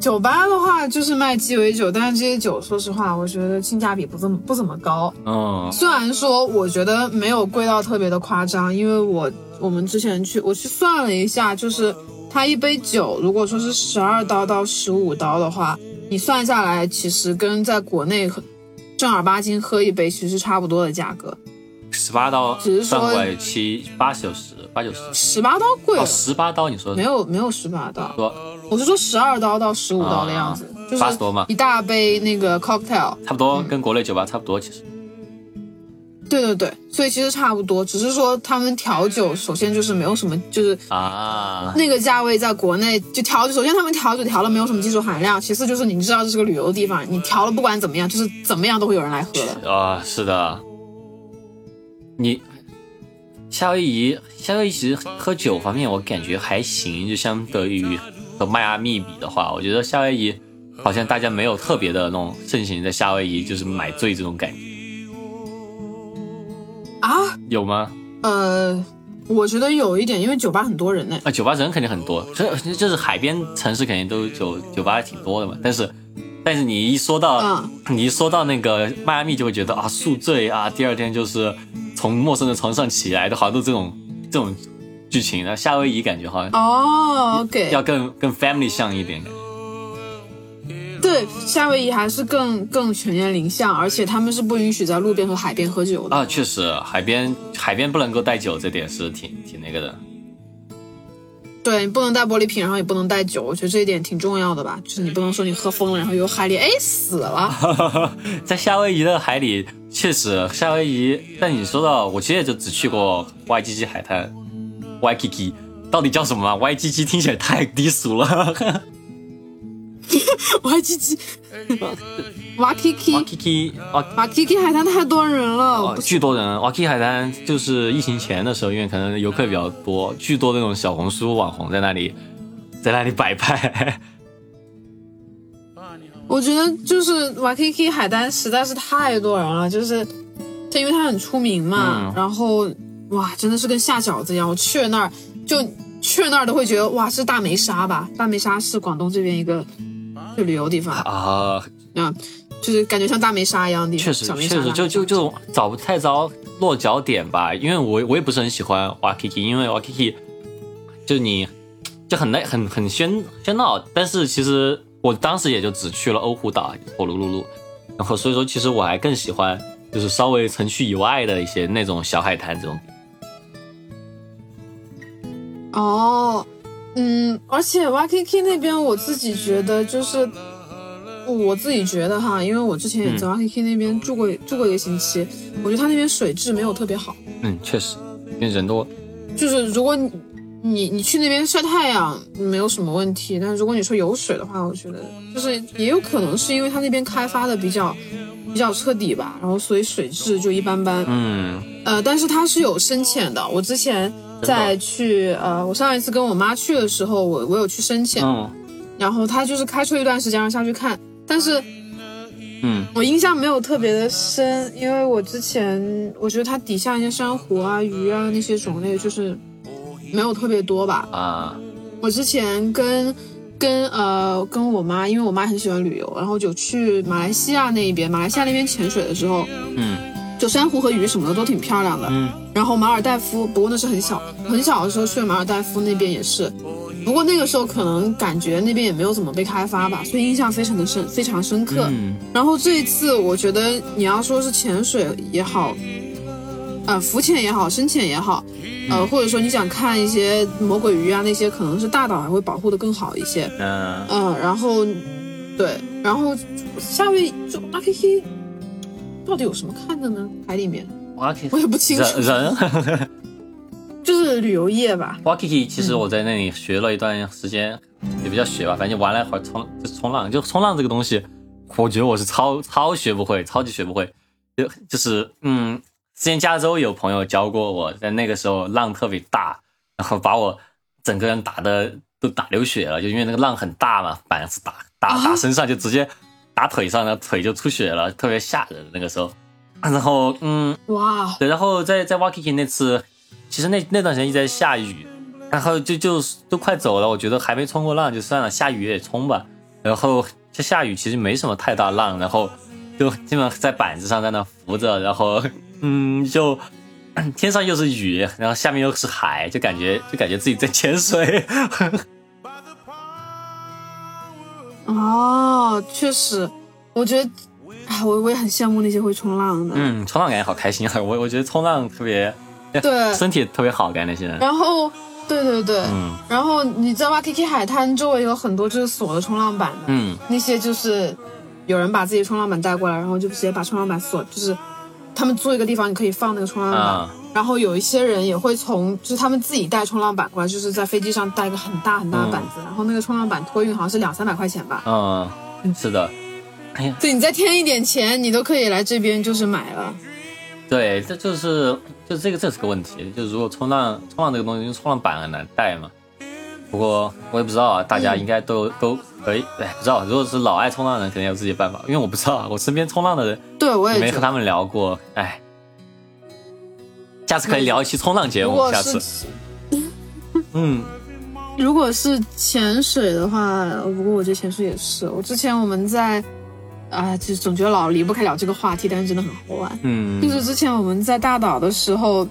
酒吧的话就是卖鸡尾酒，但是这些酒说实话，我觉得性价比不怎么不怎么高。嗯，虽然说我觉得没有贵到特别的夸张，因为我我们之前去我去算了一下，就是它一杯酒如果说是十二刀到十五刀的话，你算下来其实跟在国内正儿八经喝一杯其实差不多的价格。十八刀，算过来七八九十，八九十。十八刀贵？哦，十八刀，你说没有没有十八刀，我是说十二刀到十五刀的样子，就是八十多嘛，一大杯那个 cocktail，差不多跟国内酒吧差不多，其实。对对对，所以其实差不多，只是说他们调酒，首先就是没有什么，就是啊，那个价位在国内就调，首先他们调酒调了没有什么技术含量，其次就是你知道这是个旅游的地方，你调了不管怎么样，就是怎么样都会有人来喝的。啊，是的。你夏威夷，夏威夷其实喝酒方面我感觉还行，就相对于和迈阿密比的话，我觉得夏威夷好像大家没有特别的那种盛行在夏威夷就是买醉这种感觉啊？有吗？呃，我觉得有一点，因为酒吧很多人呢。啊，酒吧人肯定很多，这就是海边城市肯定都酒酒吧挺多的嘛，但是。但是你一说到，你一说到那个迈阿密，就会觉得啊宿醉啊，第二天就是从陌生的床上起来的，好像都这种这种剧情。那夏威夷感觉好像哦，OK，要更更 family 像一点。对，夏威夷还是更更全年龄像，而且他们是不允许在路边和海边喝酒的啊。确实，海边海边不能够带酒，这点是挺挺那个的。对你不能带玻璃瓶，然后也不能带酒，我觉得这一点挺重要的吧。就是你不能说你喝疯了，然后游海里，哎死了。在夏威夷的海里，确实夏威夷。但你说到，我其实也就只去过 Y G G 海滩 Y G G 到底叫什么？Y G G 听起来太低俗了。Y 瓦 K K，瓦 K K，瓦 K K 海滩太多人了，巨多人。瓦 Kiki 海滩就是疫情前的时候，因为可能游客比较多，巨多那种小红书网红在那里，在那里摆拍。我觉得就是瓦 Kiki 海滩实在是太多人了，就是它因为它很出名嘛，然后哇，真的是跟下饺子一样。我去了那儿，就去了那儿都会觉得哇，是大梅沙吧？大梅沙是广东这边一个去旅游地方啊。嗯，就是感觉像大梅沙一样的地方，确实确实就就就找不太着落脚点吧，因为我我也不是很喜欢瓦 K K，因为瓦 K K 就你就很累很很喧喧闹，但是其实我当时也就只去了欧胡岛、火炉噜噜，然后所以说其实我还更喜欢就是稍微城区以外的一些那种小海滩这种。哦，嗯，而且瓦 K K 那边我自己觉得就是。我自己觉得哈，因为我之前也在 R K K 那边住过住过一个星期，我觉得他那边水质没有特别好。嗯，确实，因为人多。就是如果你你你去那边晒太阳没有什么问题，但是如果你说有水的话，我觉得就是也有可能是因为他那边开发的比较比较彻底吧，然后所以水质就一般般。嗯。呃，但是它是有深浅的。我之前在去呃，我上一次跟我妈去的时候，我我有去深浅。嗯。然后他就是开车一段时间然后下去看。但是，嗯，我印象没有特别的深，因为我之前我觉得它底下一些珊瑚啊、鱼啊那些种类就是没有特别多吧。啊，我之前跟跟呃跟我妈，因为我妈很喜欢旅游，然后就去马来西亚那一边，马来西亚那边潜水的时候，嗯，就珊瑚和鱼什么的都挺漂亮的。嗯，然后马尔代夫，不过那是很小很小的时候去马尔代夫那边也是。不过那个时候可能感觉那边也没有怎么被开发吧，所以印象非常的深，非常深刻。然后这一次我觉得你要说是潜水也好，呃，浮潜也好，深潜也好，呃，或者说你想看一些魔鬼鱼啊那些，可能是大岛还会保护的更好一些。嗯嗯，然后对，然后夏威夷就阿 K K 到底有什么看的呢？海里面我也不清楚。人。就是旅游业吧。Waikiki 其实我在那里学了一段时间，也比较学吧，反正就玩了一会儿冲，就是冲浪。就冲浪这个东西，我觉得我是超超学不会，超级学不会。就就是嗯，之前加州有朋友教过我，在那个时候浪特别大，然后把我整个人打的都打流血了，就因为那个浪很大嘛，板子打打打身上就直接打腿上，了腿就出血了，特别吓人那个时候。然后嗯，哇，对，然后在在 Waikiki 那次。其实那那段时间一直在下雨，然后就就都快走了，我觉得还没冲过浪就算了，下雨也冲吧。然后这下雨其实没什么太大浪，然后就基本上在板子上在那浮着，然后 嗯，就 天上又是雨，然后下面又是海，就感觉就感觉自己在潜水。哦，确实，我觉得，哎，我我也很羡慕那些会冲浪的。嗯，冲浪感觉好开心啊！我我觉得冲浪特别。对，身体特别好，感觉那些人。然后，对对对，嗯，然后你知道吗 k k 海滩周围有很多就是锁的冲浪板的，嗯，那些就是有人把自己冲浪板带过来，然后就直接把冲浪板锁，就是他们租一个地方，你可以放那个冲浪板。然后有一些人也会从，就是他们自己带冲浪板过来，就是在飞机上带一个很大很大的板子，然后那个冲浪板托运好像是两三百块钱吧。嗯，是的。哎呀，对你再添一点钱，你都可以来这边就是买了。对，这就是就这个这是个问题，就是如果冲浪冲浪这个东西，因为冲浪板很难带嘛。不过我也不知道啊，大家应该都都可以，哎，不知道。如果是老爱冲浪的人，肯定有自己的办法，因为我不知道，我身边冲浪的人，对我也没和他们聊过，哎。下次可以聊一期冲浪节目，下次。嗯，如果是潜水的话，不过我觉得潜水也是，我之前我们在。啊，就总觉得老离不开聊这个话题，但是真的很好玩。嗯，就是之前我们在大岛的时候，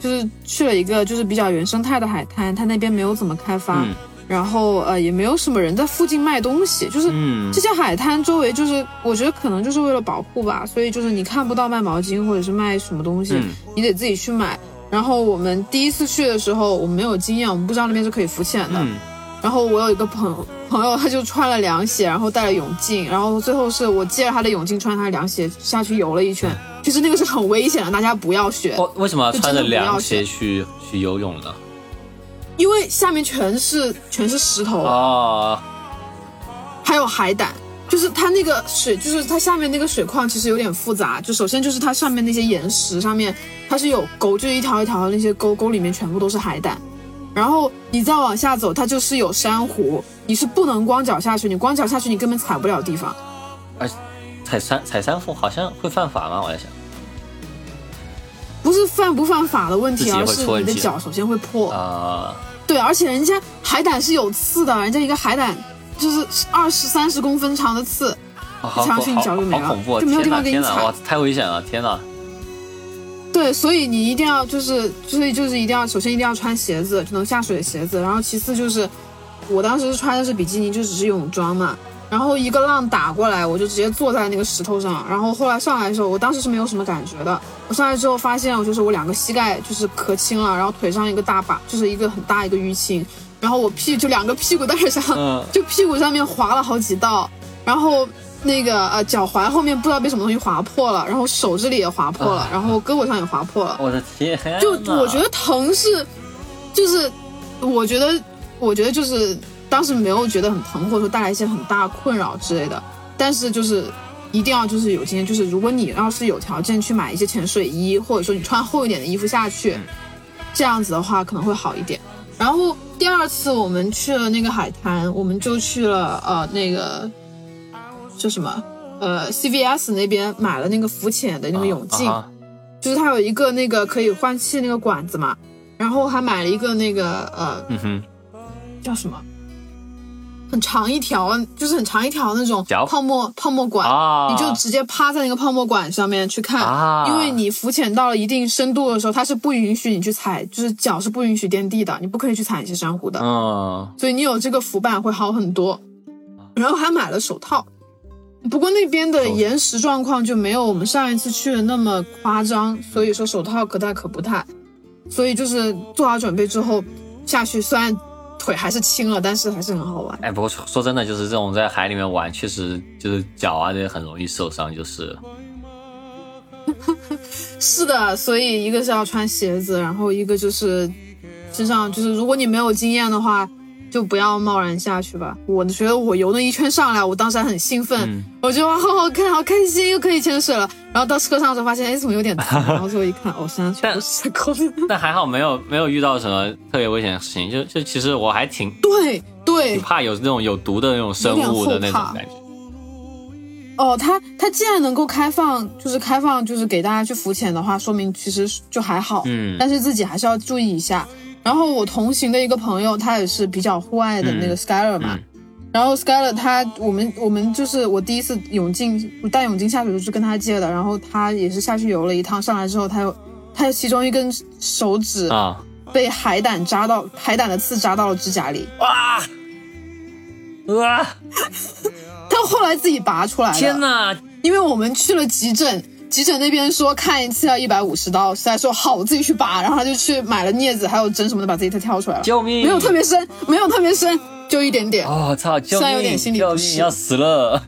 就是去了一个就是比较原生态的海滩，它那边没有怎么开发，然后呃也没有什么人在附近卖东西，就是这些海滩周围就是我觉得可能就是为了保护吧，所以就是你看不到卖毛巾或者是卖什么东西，你得自己去买。然后我们第一次去的时候，我们没有经验，我们不知道那边是可以浮潜的。然后我有一个朋朋友，他就穿了凉鞋，然后戴了泳镜，然后最后是我借着他的泳镜，穿他的凉鞋下去游了一圈。其实那个是很危险的，大家不要学。为什么要穿着凉鞋去去游泳呢？因为下面全是全是石头啊，还有海胆，就是它那个水，就是它下面那个水况其实有点复杂。就首先就是它上面那些岩石上面它是有沟，就是一条一条的那些沟沟里面全部都是海胆。然后你再往下走，它就是有珊瑚，你是不能光脚下去，你光脚下去你根本踩不了地方。而踩珊踩珊瑚好像会犯法吗？我在想，不是犯不犯法的问题，而是你的脚首先会破啊。对，而且人家海胆是有刺的，人家一个海胆就是二十三十公分长的刺，踩上去你脚就没了，就没有地方给你踩，哇，太危险了，天哪！对，所以你一定要就是，所以就是一定要，首先一定要穿鞋子，就能下水的鞋子。然后其次就是，我当时穿的是比基尼，就只是泳装嘛。然后一个浪打过来，我就直接坐在那个石头上。然后后来上来的时候，我当时是没有什么感觉的。我上来之后发现，我就是我两个膝盖就是可青了，然后腿上一个大把，就是一个很大一个淤青。然后我屁就两个屁股蛋上，就屁股上面划了好几道。然后。那个呃，脚踝后面不知道被什么东西划破了，然后手这里也划破了，然后胳膊上也划破了。我的天！就我觉得疼是，就是我觉得，我觉得就是当时没有觉得很疼，或者说带来一些很大困扰之类的。但是就是一定要就是有经验，就是如果你要是有条件去买一些潜水衣，或者说你穿厚一点的衣服下去，这样子的话可能会好一点。然后第二次我们去了那个海滩，我们就去了呃那个。就什么？呃 CVS 那边买了那个浮潜的那个泳镜，就是它有一个那个可以换气那个管子嘛，然后还买了一个那个呃，叫什么？很长一条，就是很长一条那种泡沫泡沫管，你就直接趴在那个泡沫管上面去看，因为你浮潜到了一定深度的时候，它是不允许你去踩，就是脚是不允许垫地的，你不可以去踩一些珊瑚的。嗯，所以你有这个浮板会好很多。然后还买了手套，不过那边的岩石状况就没有我们上一次去的那么夸张，所以说手套可戴可不戴。所以就是做好准备之后下去，虽然。腿还是轻了，但是还是很好玩。哎，不过说真的，就是这种在海里面玩，确实就是脚啊这些很容易受伤，就是。是的，所以一个是要穿鞋子，然后一个就是身上就是如果你没有经验的话。就不要贸然下去吧。我觉得我游了一圈上来，我当时还很兴奋，我觉得哇，好好看，好开心，又可以潜水了。然后到车上的时候发现，哎，怎么有点 疼？然后最后一看，哦，身上全部是口子。但还好没有没有遇到什么特别危险的事情。就就其实我还挺对对，怕有那种有毒的那种生物的那种感觉。哦，它它既然能够开放，就是开放，就是给大家去浮潜的话，说明其实就还好。嗯，但是自己还是要注意一下。然后我同行的一个朋友，他也是比较户外的那个 Skyler 嘛。然后 Skyler 他，我们我们就是我第一次泳镜，我带泳镜下水就是跟他借的。然后他也是下去游了一趟，上来之后，他又他其中一根手指啊被海胆扎到，海胆的刺扎到了指甲里。哇 哇！他后来自己拔出来了。天哪！因为我们去了急诊。急诊那边说看一次要一百五十刀，实在说好，我自己去拔，然后他就去买了镊子还有针什么的，把自己再挑出来了。救命！没有特别深，没有特别深，就一点点。哦操！救命！有点心理不适，要死了！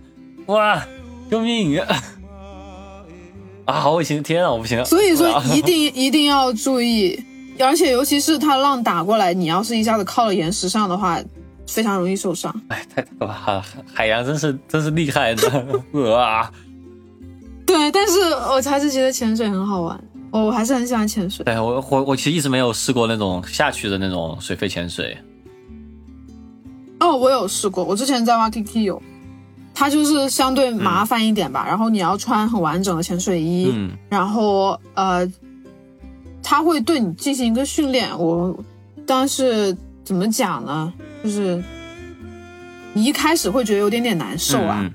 哇！救命！啊，好恶心！天啊，我不行。所以说一定 一定要注意，而且尤其是他浪打过来，你要是一下子靠了岩石上的话，非常容易受伤。哎，太可怕了！海洋真是真是厉害的，啊！对，但是我还是觉得潜水很好玩，我还是很喜欢潜水。对我，我我其实一直没有试过那种下去的那种水肺潜水。哦，我有试过，我之前在 Waikiki 有，它就是相对麻烦一点吧，然后你要穿很完整的潜水衣，然后呃，他会对你进行一个训练。我但是怎么讲呢？就是你一开始会觉得有点点难受啊。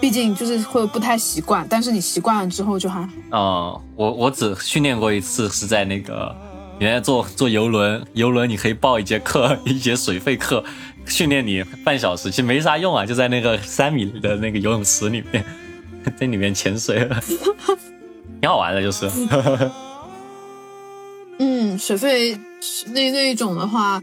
毕竟就是会不太习惯，但是你习惯了之后就还……哦，我我只训练过一次，是在那个原来坐坐游轮，游轮你可以报一节课，一节水费课，训练你半小时，其实没啥用啊，就在那个三米的那个游泳池里面，在里面潜水，挺好玩的，就是。嗯，水费那那一种的话。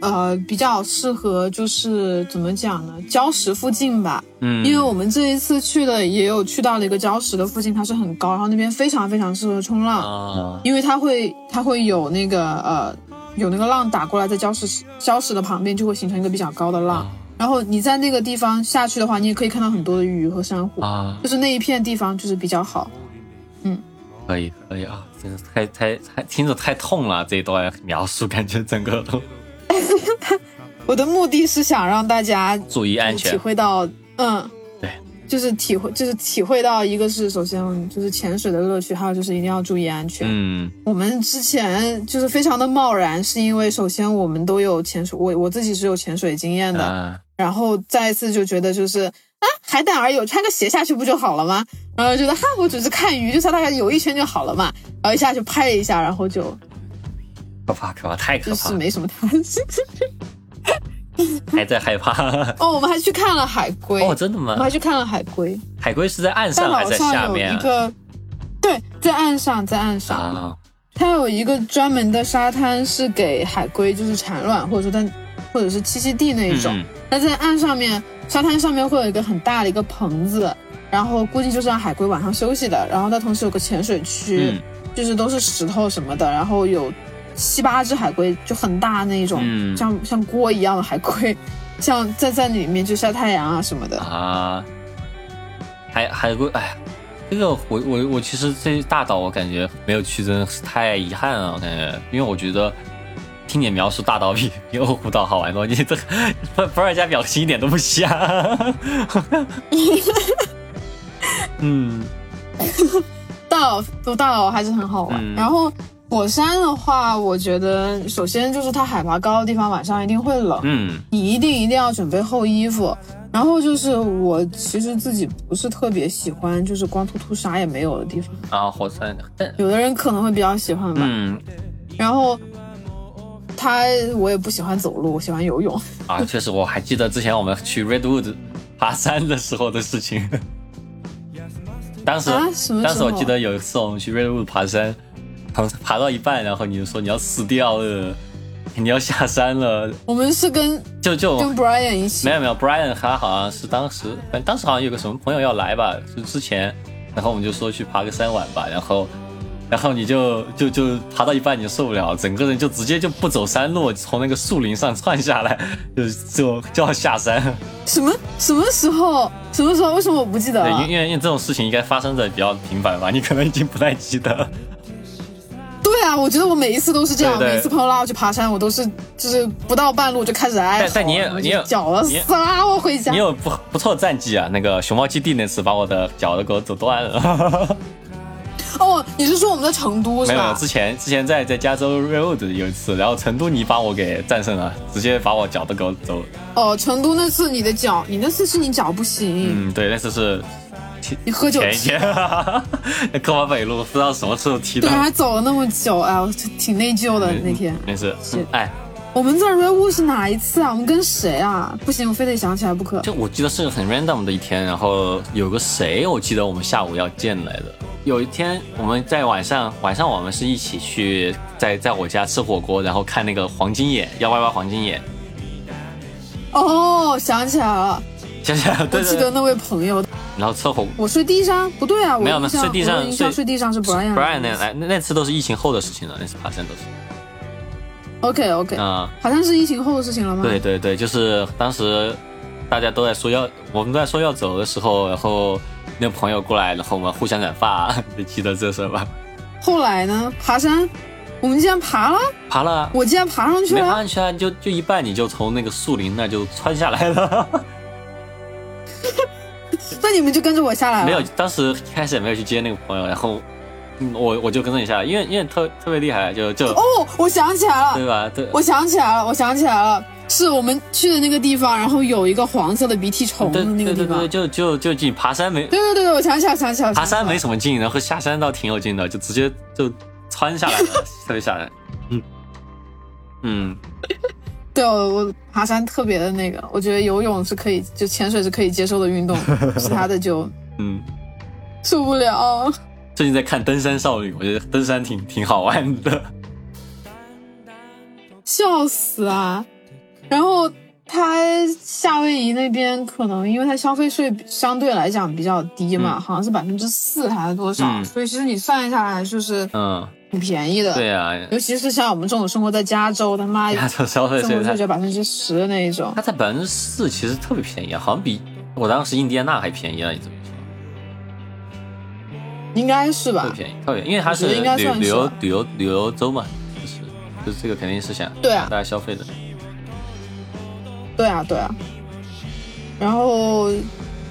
呃，比较适合就是怎么讲呢？礁石附近吧，嗯，因为我们这一次去的也有去到了一个礁石的附近，它是很高，然后那边非常非常适合冲浪，啊，因为它会它会有那个呃有那个浪打过来，在礁石礁石的旁边就会形成一个比较高的浪，然后你在那个地方下去的话，你也可以看到很多的鱼和珊瑚，啊，就是那一片地方就是比较好，嗯，可以可以啊，真的太太太听着太痛了，这一段描述感觉整个都。我的目的是想让大家注意安全，体会到，嗯，对，就是体会，就是体会到一个是首先就是潜水的乐趣，还有就是一定要注意安全。嗯，我们之前就是非常的贸然，是因为首先我们都有潜水，我我自己是有潜水经验的，然后再一次就觉得就是啊，海胆而已，穿个鞋下去不就好了吗？然后觉得哈，我只是看鱼，就大概游一圈就好了嘛，然后一下就拍了一下，然后就。可怕可怕太可怕，就是没什么弹性，还在害怕 哦。我们还去看了海龟哦，真的吗？我们还去看了海龟，海龟是在岸上还是在下面？一个对，在岸上，在岸上，它有一个专门的沙滩是给海龟就是产卵或者说它或者是栖息地那一种。那在岸上面，沙滩上面会有一个很大的一个棚子，然后估计就是让海龟晚上休息的。然后它同时有个潜水区，就是都是石头什么的，然后有。七八只海龟就很大那种，像像锅一样的海龟，像在在里面就晒太阳啊什么的啊。海海龟，哎呀，这个我我我其实这大岛我感觉没有去，真的是太遗憾了。我感觉，因为我觉得听你描述大岛比比欧胡岛好玩多，你这不不二家表情一点都不像。嗯，大岛都大岛还是很好玩。然后火山的话，我觉得首先就是它海拔高的地方晚上一定会冷，嗯，你一定一定要准备厚衣服。然后就是我其实自己不是特别喜欢，就是光秃秃啥也没有的地方啊。火山，有的人可能会比较喜欢吧。嗯，然后。他我也不喜欢走路，我喜欢游泳啊。确实，我还记得之前我们去 Redwood 爬山的时候的事情。当时，当时我记得有一次我们去 Redwood 爬山，爬爬到一半，然后你就说你要死掉了，你要下山了。我们是跟就就跟 Brian 一起，没有没有，Brian 他好像是当时，反正当时好像有个什么朋友要来吧，就之前，然后我们就说去爬个山玩吧，然后。然后你就就就爬到一半你就受不了，整个人就直接就不走山路，从那个树林上窜下来，就就就要下山。什么什么时候？什么时候？为什么我不记得？对，因为因为这种事情应该发生的比较频繁吧，你可能已经不太记得。我觉得我每一次都是这样，每次朋友拉我去爬山，我都是就是不到半路就开始哀但但你也你也脚了，拉我回家。你有不不错的战绩啊，那个熊猫基地那次把我的脚都给我走断了。哦，你是说我们在成都是吧？没有，之前之前在在加州 road 有一次，然后成都你把我给战胜了，直接把我脚都给我走。哦，成都那次你的脚，你那次是你脚不行。嗯，对，那次是你喝酒前一天，科华北路不知道什么时候提的。对，还走了那么久，哎，我挺内疚的那天。没事，哎，我们在 road 是哪一次啊？我们跟谁啊？不行，我非得想起来不可。就我记得是很 random 的一天，然后有个谁，我记得我们下午要见来的。有一天，我们在晚上，晚上我们是一起去在在我家吃火锅，然后看那个黄金眼幺八八黄金眼。哦，想起来了，想起来了，我记得那位朋友。然后吃火锅，我睡地上，不对啊，没有没有睡地上，睡睡地上是 Brian。Brian 那来那那次都是疫情后的事情了，那次爬山都是。OK OK，啊，好像是疫情后的事情了吗？对对对，就是当时大家都在说要，我们在说要走的时候，然后。那个朋友过来，然后我们互相染发，你记得这事吧？后来呢？爬山，我们竟然爬了，爬了，我竟然爬上去了，爬上去啊！就就一半，你就从那个树林那就窜下来了。那你们就跟着我下来了？没有，当时开始也没有去接那个朋友，然后我我就跟着你下来，因为因为特特别厉害，就就哦，我想起来了，对吧？对，我想起来了，我想起来了。是我们去的那个地方，然后有一个黄色的鼻涕虫的那个地方。对对对，就就就近爬山没。对对对对，我想起来想起来。爬山没什么劲，然后下山倒挺有劲的，就直接就穿下来了，特别吓人。嗯嗯，对我我爬山特别的那个，我觉得游泳是可以，就潜水是可以接受的运动，其他的就嗯受不了。最近在看《登山少女》，我觉得登山挺挺好玩的。笑死啊！然后它夏威夷那边可能因为它消费税相对来讲比较低嘛，好像是百分之四还是多少，所以其实你算一下来就是嗯挺便宜的。对呀，尤其是像我们这种生活在加州，他妈 加州消费税就百分之十的那一种。它才百分之四，其实特别便宜啊，好像比我当时印第安纳还便宜了，你怎么说？应该是吧？特别便宜，特别，因为它是旅旅游旅游旅游州嘛，就是就是这个肯定是想对啊大家消费的。对啊，对啊，然后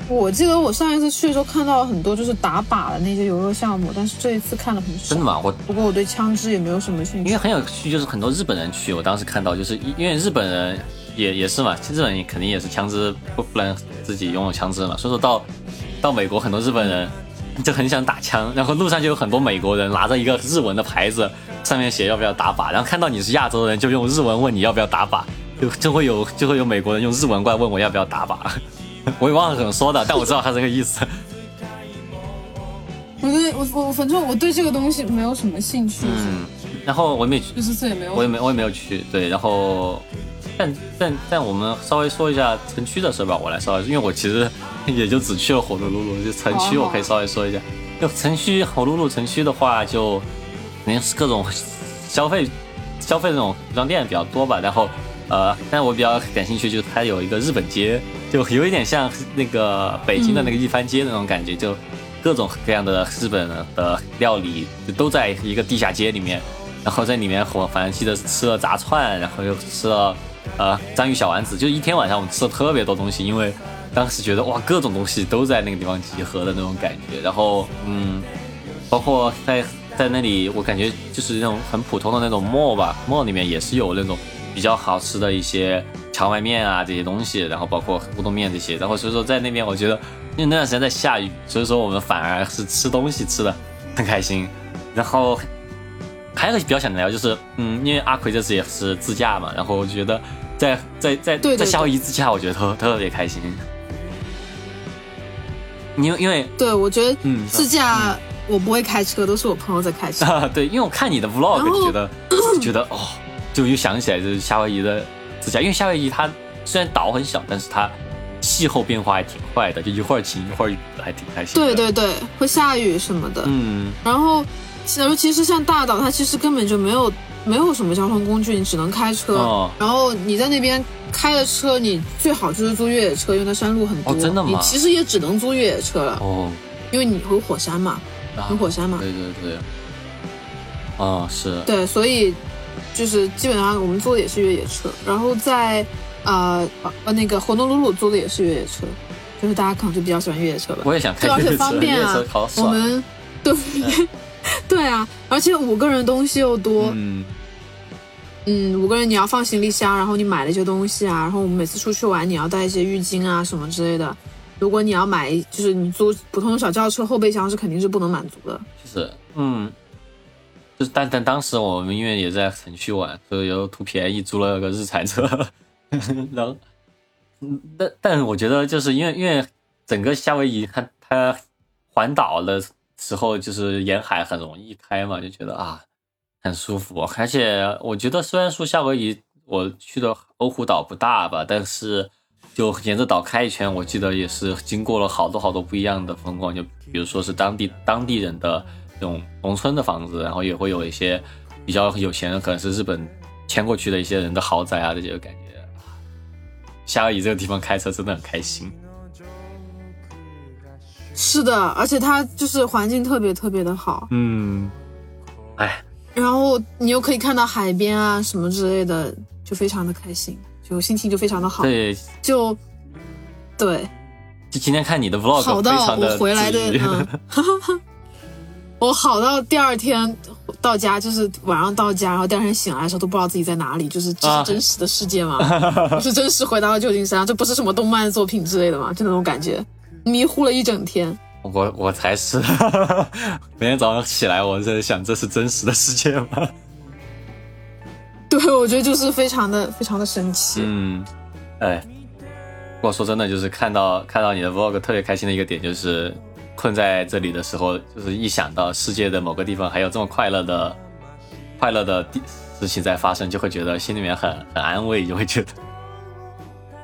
我记得我上一次去的时候看到了很多就是打靶的那些游乐项目，但是这一次看的很少。真的吗？我不过我对枪支也没有什么兴趣。因为很有趣，就是很多日本人去，我当时看到就是因为日本人也也是嘛，日本人肯定也是枪支不不能自己拥有枪支嘛，所以说到到美国很多日本人就很想打枪，然后路上就有很多美国人拿着一个日文的牌子，上面写要不要打靶，然后看到你是亚洲人，就用日文问你要不要打靶。就就会有就会有美国人用日文过来问我要不要打靶，我也忘了怎么说的，但我知道他这个意思。我对我我反正我对这个东西没有什么兴趣。嗯，然后我也没去，就是这也没有，我也没我也没有去。对，然后但但但我们稍微说一下城区的事吧，我来稍微，因为我其实也就只去了火炉噜，就城区我可以稍微说一下。就城区火炉噜城区的话，就肯定是各种消费消费那种服装店比较多吧，然后。呃，但我比较感兴趣，就是它有一个日本街，就有一点像那个北京的那个一番街那种感觉，就各种各样的日本的料理都在一个地下街里面，然后在里面我反正记得吃了炸串，然后又吃了呃章鱼小丸子，就一天晚上我们吃了特别多东西，因为当时觉得哇各种东西都在那个地方集合的那种感觉。然后嗯，包括在在那里，我感觉就是那种很普通的那种 mall 吧，，mall 里面也是有那种比较好吃的一些荞麦面啊这些东西，然后包括乌冬面这些。然后所以说在那边我觉得，因为那段时间在下雨，所以说我们反而是吃东西吃的很开心。然后。还有个比较想聊就是，嗯，因为阿奎这次也是自驾嘛，然后我觉得在在在在夏威夷自驾，我觉得特特别开心。因为因为对我觉得，嗯，自驾我不会开车，都是我朋友在开车。对，因为我看你的 vlog 就觉得觉得哦，就又想起来就是夏威夷的自驾，因为夏威夷它虽然岛很小，但是它气候变化还挺快的，就一会儿晴一会儿雨，还挺开心。对对对，会下雨什么的。嗯，然后。尤其是像大岛，它其实根本就没有没有什么交通工具，你只能开车。哦然后你在那边开了车，你最好就是租越野车，因为它山路很多。真的吗？你其实也只能租越野车了。哦。因为你有火山嘛，有火山嘛。对对对。啊，是。对，所以就是基本上我们租的也是越野车，然后在呃呃那个活动鲁鲁租的也是越野车，就是大家可能就比较喜欢越野车吧。我也想开越野车，而且方便啊。我们对。对啊，而且五个人东西又多，嗯，嗯，五个人你要放行李箱，然后你买了一些东西啊，然后我们每次出去玩你要带一些浴巾啊什么之类的。如果你要买，就是你租普通的小轿车，后备箱是肯定是不能满足的。是，嗯，就是但但当时我们因为也在城区玩，所以又图便宜租了个日产车，然后，嗯，但但我觉得就是因为因为整个夏威夷它它环岛的。时候就是沿海很容易开嘛，就觉得啊很舒服，而且我觉得虽然说夏威夷我去的欧胡岛不大吧，但是就沿着岛开一圈，我记得也是经过了好多好多不一样的风光，就比如说是当地当地人的这种农村的房子，然后也会有一些比较有钱的，可能是日本迁过去的一些人的豪宅啊，这些感觉。夏威夷这个地方开车真的很开心。是的，而且它就是环境特别特别的好。嗯，哎，然后你又可以看到海边啊什么之类的，就非常的开心，就心情就非常的好。对，就对。就今天看你的 vlog，好到我回来的，我好到第二天到家，就是晚上到家，然后第二天醒来的时候都不知道自己在哪里，就是这是真实的世界吗？是真实回到了旧金山，这不是什么动漫作品之类的吗？就那种感觉。迷糊了一整天，我我才是，每天早上起来，我在想，这是真实的世界吗？对，我觉得就是非常的非常的神奇。嗯，哎，我说真的，就是看到看到你的 vlog，特别开心的一个点，就是困在这里的时候，就是一想到世界的某个地方还有这么快乐的快乐的事情在发生，就会觉得心里面很很安慰，就会觉得。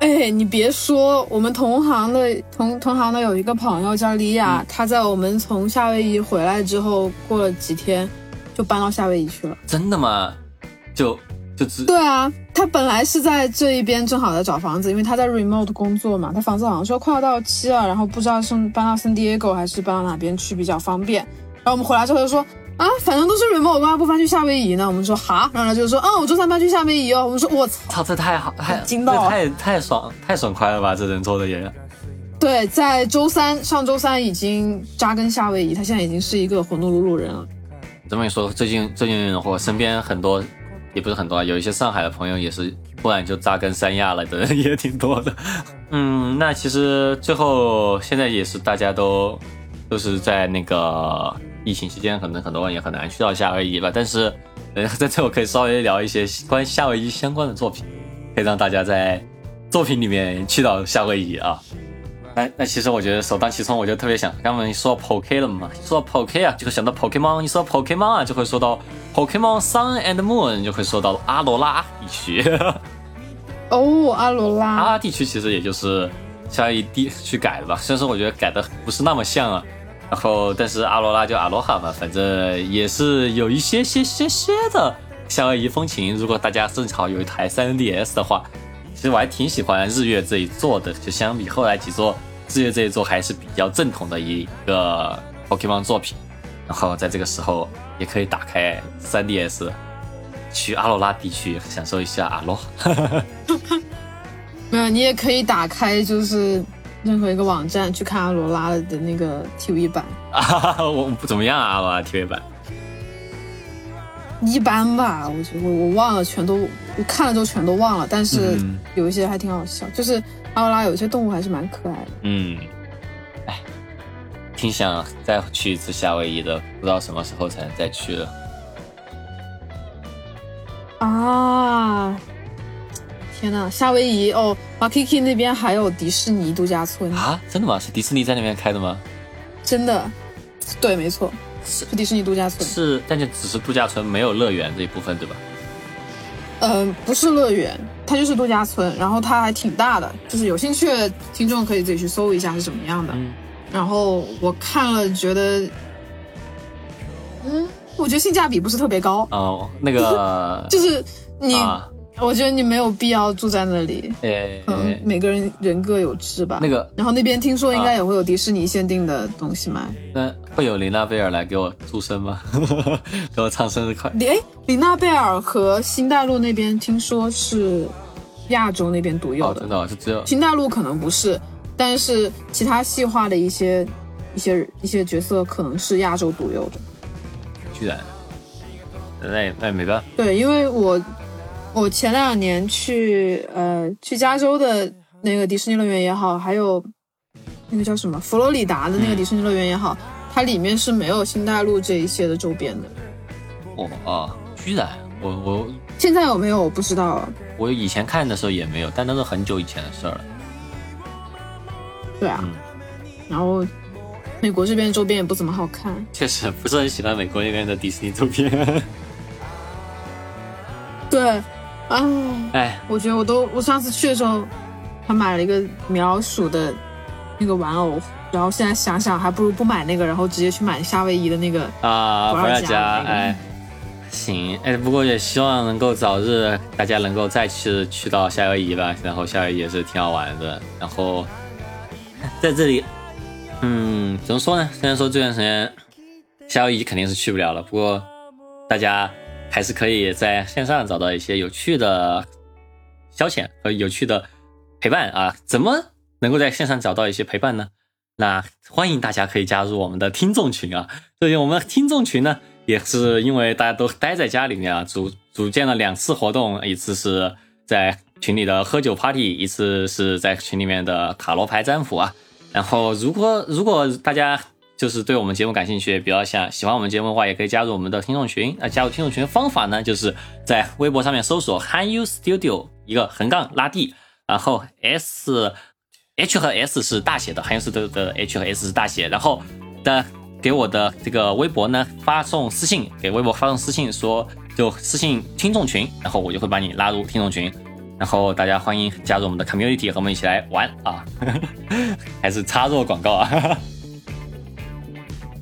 哎，你别说，我们同行的同同行的有一个朋友叫莉亚，她在我们从夏威夷回来之后，过了几天就搬到夏威夷去了。真的吗？就就只对啊，他本来是在这一边正好在找房子，因为他在 remote 工作嘛，他房子好像说快要到期了，然后不知道是搬到 San Diego 还是搬到哪边去比较方便。然后我们回来之后就说。啊，反正都是 remote，干嘛不搬去夏威夷呢？我们说哈，然后他就说，嗯，我周三搬去夏威夷哦。我们说，我操，这太好，太惊到，太太爽，太爽快了吧？这人做的也。对，在周三，上周三已经扎根夏威夷，他现在已经是一个火奴鲁鲁人了。这么一说，最近最近我身边很多，也不是很多啊，有一些上海的朋友也是突然就扎根三亚了的人 也挺多的。嗯，那其实最后现在也是大家都都是在那个。疫情期间，可能很多人也很难去到夏威夷吧。但是，呃，在这我可以稍微聊一些关于夏威夷相关的作品，可以让大家在作品里面去到夏威夷啊。那那其实我觉得首当其冲，我就特别想，刚刚说 Pokemon 嘛，说到 Pokemon 啊，就会想到 Pokemon。你说到 Pokemon 啊，就会说到 Pokemon Sun and Moon，就会说到阿罗拉地区。哦，阿罗拉。阿拉地区其实也就是夏威夷地区改的吧，虽然说我觉得改的不是那么像啊。然后，但是阿罗拉就阿罗哈嘛，反正也是有一些些些些的夏威夷风情。如果大家正好有一台 3DS 的话，其实我还挺喜欢日月这一座的。就相比后来几座，日月这一座还是比较正统的一个 Pokemon 作品。然后在这个时候，也可以打开 3DS，去阿罗拉地区享受一下阿罗。没有，你也可以打开就是任何一个网站去看阿罗拉的那个 TV 版。啊，我不怎么样啊，阿罗拉 TV 版。一般吧，我觉我我忘了，全都我看了之后全都忘了，但是有一些还挺好笑，就是阿罗拉有些动物还是蛮可爱的。嗯，哎，挺想再去一次夏威夷的，不知道什么时候才能再去了。啊！天呐，夏威夷哦，Waikiki 那边还有迪士尼度假村啊？真的吗？是迪士尼在那边开的吗？真的，对，没错。是迪士尼度假村，是，但是只是度假村，没有乐园这一部分，对吧？嗯，不是乐园，它就是度假村，然后它还挺大的，就是有兴趣的听众可以自己去搜一下是怎么样的。然后我看了，觉得，嗯，我觉得性价比不是特别高。哦，那个 就是你。我觉得你没有必要住在那里，嗯，每个人人各有志吧。那个，然后那边听说应该也会有迪士尼限定的东西卖。那会有琳娜贝尔来给我祝生吗？给我唱生日快乐。哎，琳娜贝尔和新大陆那边听说是亚洲那边独有的，真的是只有新大陆可能不是，但是其他细化的一些一些一些角色可能是亚洲独有的。居然，那也那也没办法。对，因为我。我前两年去，呃，去加州的那个迪士尼乐园也好，还有那个叫什么佛罗里达的那个迪士尼乐园也好，它里面是没有新大陆这一些的周边的。哦啊，居然，我我现在有没有我不知道。我以前看的时候也没有，但那是很久以前的事儿了。对啊，然后美国这边周边也不怎么好看。确实不是很喜欢美国那边的迪士尼周边。对。啊，哎，我觉得我都，我上次去的时候，还买了一个米老鼠的那个玩偶，然后现在想想，还不如不买那个，然后直接去买夏威夷的那个啊，不要加，哎，行，哎，不过也希望能够早日大家能够再次去到夏威夷吧，然后夏威夷也是挺好玩的，然后在这里，嗯，怎么说呢？虽然说这段时间夏威夷肯定是去不了了，不过大家。还是可以在线上找到一些有趣的消遣和有趣的陪伴啊！怎么能够在线上找到一些陪伴呢？那欢迎大家可以加入我们的听众群啊！最近我们听众群呢，也是因为大家都待在家里面啊，组组建了两次活动，一次是在群里的喝酒 party，一次是在群里面的塔罗牌占卜啊。然后如果如果大家。就是对我们节目感兴趣，比较想喜欢我们节目的话，也可以加入我们的听众群。那加入听众群的方法呢，就是在微博上面搜索 Han You Studio 一个横杠拉 D，然后 S H 和 S 是大写的，Han You Studio 的 H 和 S 是大写，然后的给我的这个微博呢发送私信，给微博发送私信说就私信听众群，然后我就会把你拉入听众群，然后大家欢迎加入我们的 community 和我们一起来玩啊，还是插入广告啊。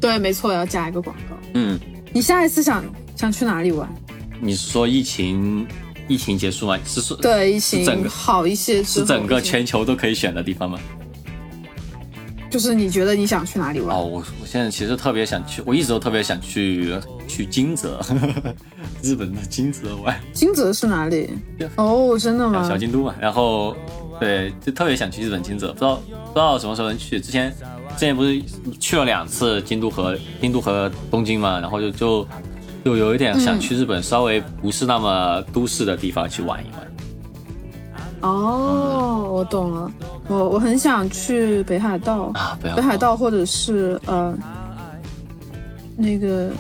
对，没错，要加一个广告。嗯，你下一次想想去哪里玩？你是说疫情疫情结束吗？是说对疫情好一些，是整个全球都可以选的地方吗？就是你觉得你想去哪里玩？哦，我我现在其实特别想去，我一直都特别想去去金泽，日本的金泽玩。金泽是哪里？哦，真的吗？小京都嘛。然后对，就特别想去日本金泽，不知道不知道什么时候能去。之前。之前不是去了两次京都和京都和东京嘛，然后就就就有一点想去日本，稍微不是那么都市的地方去玩一玩。哦，我懂了，我我很想去北海道啊，北海道或者是呃那个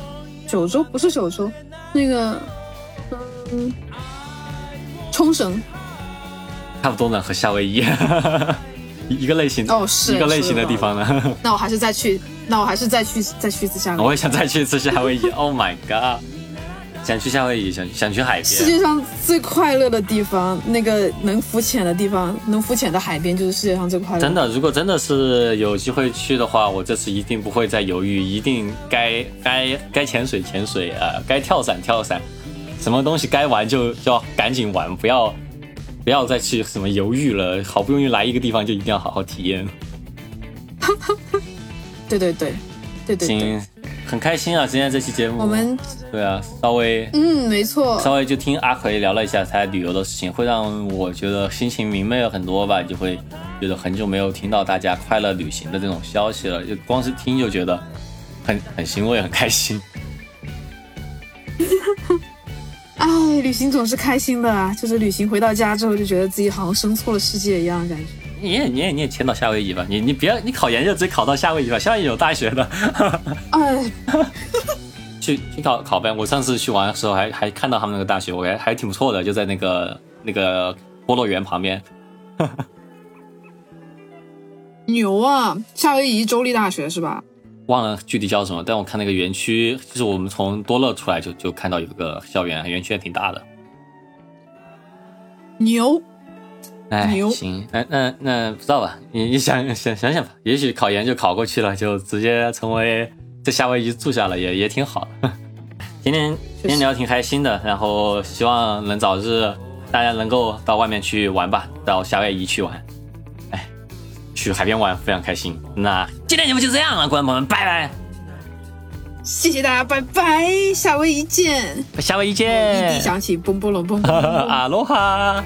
九州，不是九州，那个嗯冲绳，差不多呢，和夏威夷。一个类型哦，是一个类型的地方呢。那我还是再去，那我还是再去再去一次夏威夷。我也想再去一次夏威夷。Oh my god！想去夏威夷，想想去海边。世界上最快乐的地方，那个能浮潜的地方，能浮潜的海边，就是世界上最快乐。真的，如果真的是有机会去的话，我这次一定不会再犹豫，一定该该该潜水潜水啊，该跳伞跳伞，什么东西该玩就就要赶紧玩，不要。不要再去什么犹豫了，好不容易来一个地方，就一定要好好体验。对 对对，对对。行，很开心啊！今天这期节目，我们对啊，稍微嗯，没错，稍微就听阿奎聊了一下他旅游的事情，会让我觉得心情明媚了很多吧，就会觉得很久没有听到大家快乐旅行的这种消息了，就光是听就觉得很很欣慰，很开心。哎，旅行总是开心的，就是旅行回到家之后，就觉得自己好像生错了世界一样感觉。你也你也你也迁到夏威夷吧，你你别你考研就直接考到夏威夷吧，夏威夷有大学的。哎，去去考考呗！我上次去玩的时候还还看到他们那个大学，我还还挺不错的，就在那个那个菠萝园旁边。牛啊！夏威夷州立大学是吧？忘了具体叫什么，但我看那个园区，就是我们从多乐出来就就看到有个校园，园区也挺大的。牛。哎，行，那那那不知道吧？你你想想想想吧，也许考研就考过去了，就直接成为在夏威夷住下了，也也挺好的。今天今天聊挺开心的，然后希望能早日大家能够到外面去玩吧，到夏威夷去玩。去海边玩非常开心。那今天节目就这样了，观众朋友们，拜拜！谢谢大家，拜拜！夏威夷见！夏威夷见！一起响起，嘣嘣隆嘣，阿罗哈。